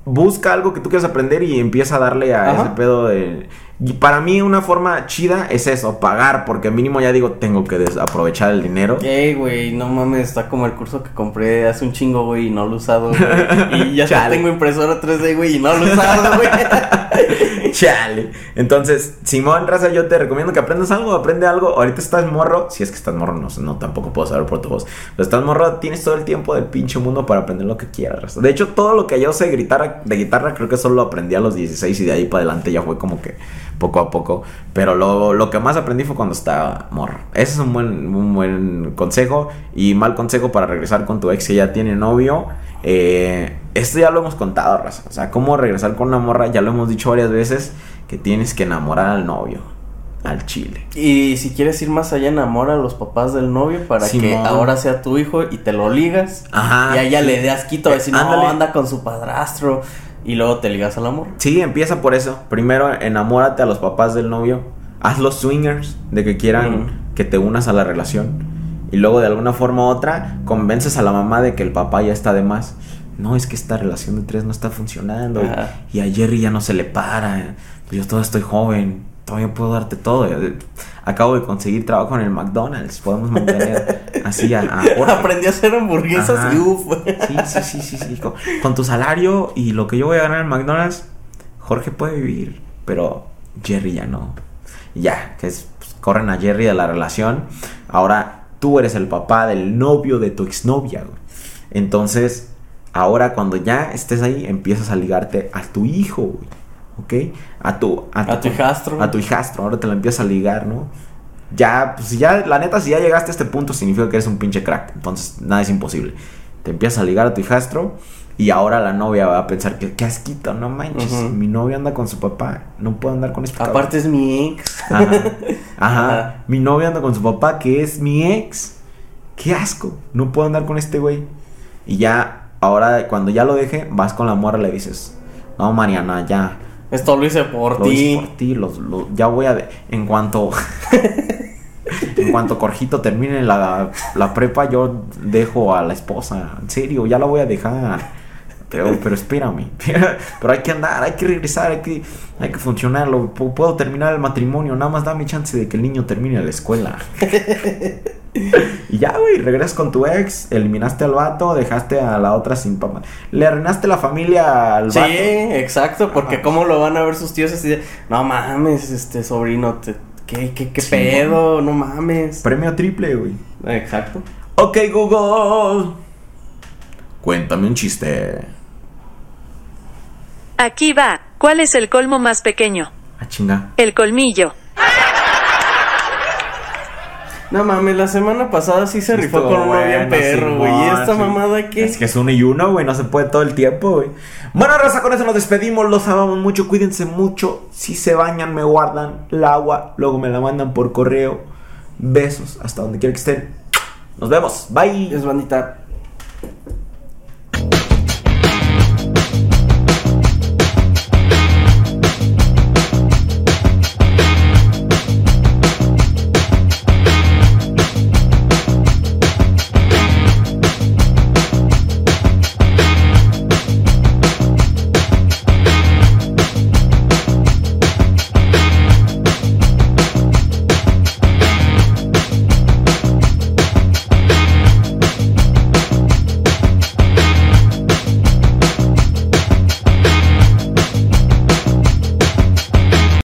A: busca algo que tú quieras aprender y empieza a darle a
B: Ajá.
A: ese pedo de... Y para mí una forma chida es eso, pagar, porque mínimo ya digo, tengo que aprovechar el dinero.
B: Ey, güey, no mames, está como el curso que compré hace un chingo, güey, y no lo he usado, güey. Y ya [laughs]
A: Chale.
B: tengo impresora 3D, güey, y no lo he usado, güey. [laughs]
A: Chale. Entonces, Simón Raza, yo te recomiendo que aprendas algo, aprende algo. Ahorita estás morro, si es que estás morro, no sé, no tampoco puedo saber por tu voz. Pero estás morro, tienes todo el tiempo del pinche mundo para aprender lo que quieras. Raza. De hecho, todo lo que yo sé gritar de guitarra, creo que solo lo aprendí a los 16 y de ahí para adelante ya fue como que poco a poco. Pero lo, lo que más aprendí fue cuando estaba morro. Ese es un buen, un buen consejo. Y mal consejo para regresar con tu ex que ya tiene novio. Eh, esto ya lo hemos contado, raza. O sea, cómo regresar con una morra, ya lo hemos dicho varias veces, que tienes que enamorar al novio, al chile.
B: Y si quieres ir más allá, enamora a los papás del novio para que ahora sea tu hijo y te lo ligas.
A: Ajá.
B: y a ella
A: sí.
B: le das quito,
A: Eh,
B: a decir, no,
A: ándale.
B: anda con su padrastro. Y luego te ligas al amor.
A: Sí, empieza por eso. Primero, enamórate a los papás del novio. Haz los swingers de que quieran que te unas a la relación. Y luego, de alguna forma u otra, convences a la mamá de que el papá ya está de más. No, es que esta relación de tres no está funcionando.
B: Ajá.
A: Y a Jerry ya no se le para. Yo todavía estoy joven. Todavía puedo darte todo. Acabo de conseguir trabajo en el McDonald's. Podemos mantener así a, a [laughs] Jorge.
B: Aprendí a hacer hamburguesas
A: Ajá.
B: y uff.
A: Sí, sí, sí, sí, sí. Con, con tu salario y lo que yo voy a ganar en McDonald's, Jorge puede vivir, pero Jerry ya no. Ya, que es, pues, corren a Jerry de la relación. Ahora tú eres el papá del novio de tu exnovia, güey. Entonces, ahora cuando ya estés ahí, empiezas a ligarte a tu hijo, güey. ¿Ok? A tu,
B: A tu hijastro.
A: A tu hijastro. Ahora te lo empiezas a ligar, ¿no? Ya, pues ya, la neta, si ya llegaste a este punto, significa que eres un pinche crack. Entonces, nada es imposible. te empiezas a ligar a tu hijastro y ahora la novia va a pensar que qué asquito, no manches, mi novia anda con su papá, no puedo andar con este cabrón".
B: Aparte es mi ex.
A: Ajá, [laughs] ajá.
B: Ajá.
A: Mi novia anda con su papá, que es mi ex. Qué asco. No puedo andar con este güey. Y ya, ahora cuando ya lo deje, vas con la morra y le dices, no, Mariana, ya.
B: Esto lo hice por
A: Lo
B: ti.
A: hice por ti, los- lo- ya voy a... en cuanto... [laughs] en cuanto Corjito termine la, la prepa, yo dejo a la esposa. En serio, ya la voy a dejar. Pero, pero espérame. [laughs] pero hay que andar, hay que regresar, hay que, hay que funcionarlo. Pu- Puedo terminar el matrimonio, nada más dame chance de que el niño termine la escuela. [laughs] y ya, güey, regresas con tu ex, eliminaste al vato, dejaste a la otra sin papá. Le arruinaste la familia al
B: Sí,
A: vato.
B: exacto, porque
A: Ajá.
B: cómo lo van a ver sus tíos así de, no mames, este sobrino, te- ¿qué, qué, qué
A: Sí,
B: pedo? No mames.
A: Premio triple, güey.
B: Exacto.
A: Ok, Google. Cuéntame un chiste.
H: Aquí va. ¿Cuál es el colmo más pequeño?
A: Ah, chinga.
H: El colmillo.
B: No mames, la semana pasada sí se rifó con uno bien perro, güey. ¿Y esta
A: sí.
B: mamada qué?
A: Es que es uno y uno, güey. No se puede todo el tiempo, güey. Bueno, raza, con eso nos despedimos. Los amamos mucho. Cuídense mucho. Si se bañan, me guardan el agua. Luego me la mandan por correo. Besos hasta donde quiera que estén. Nos vemos. Bye.
B: Es bandita.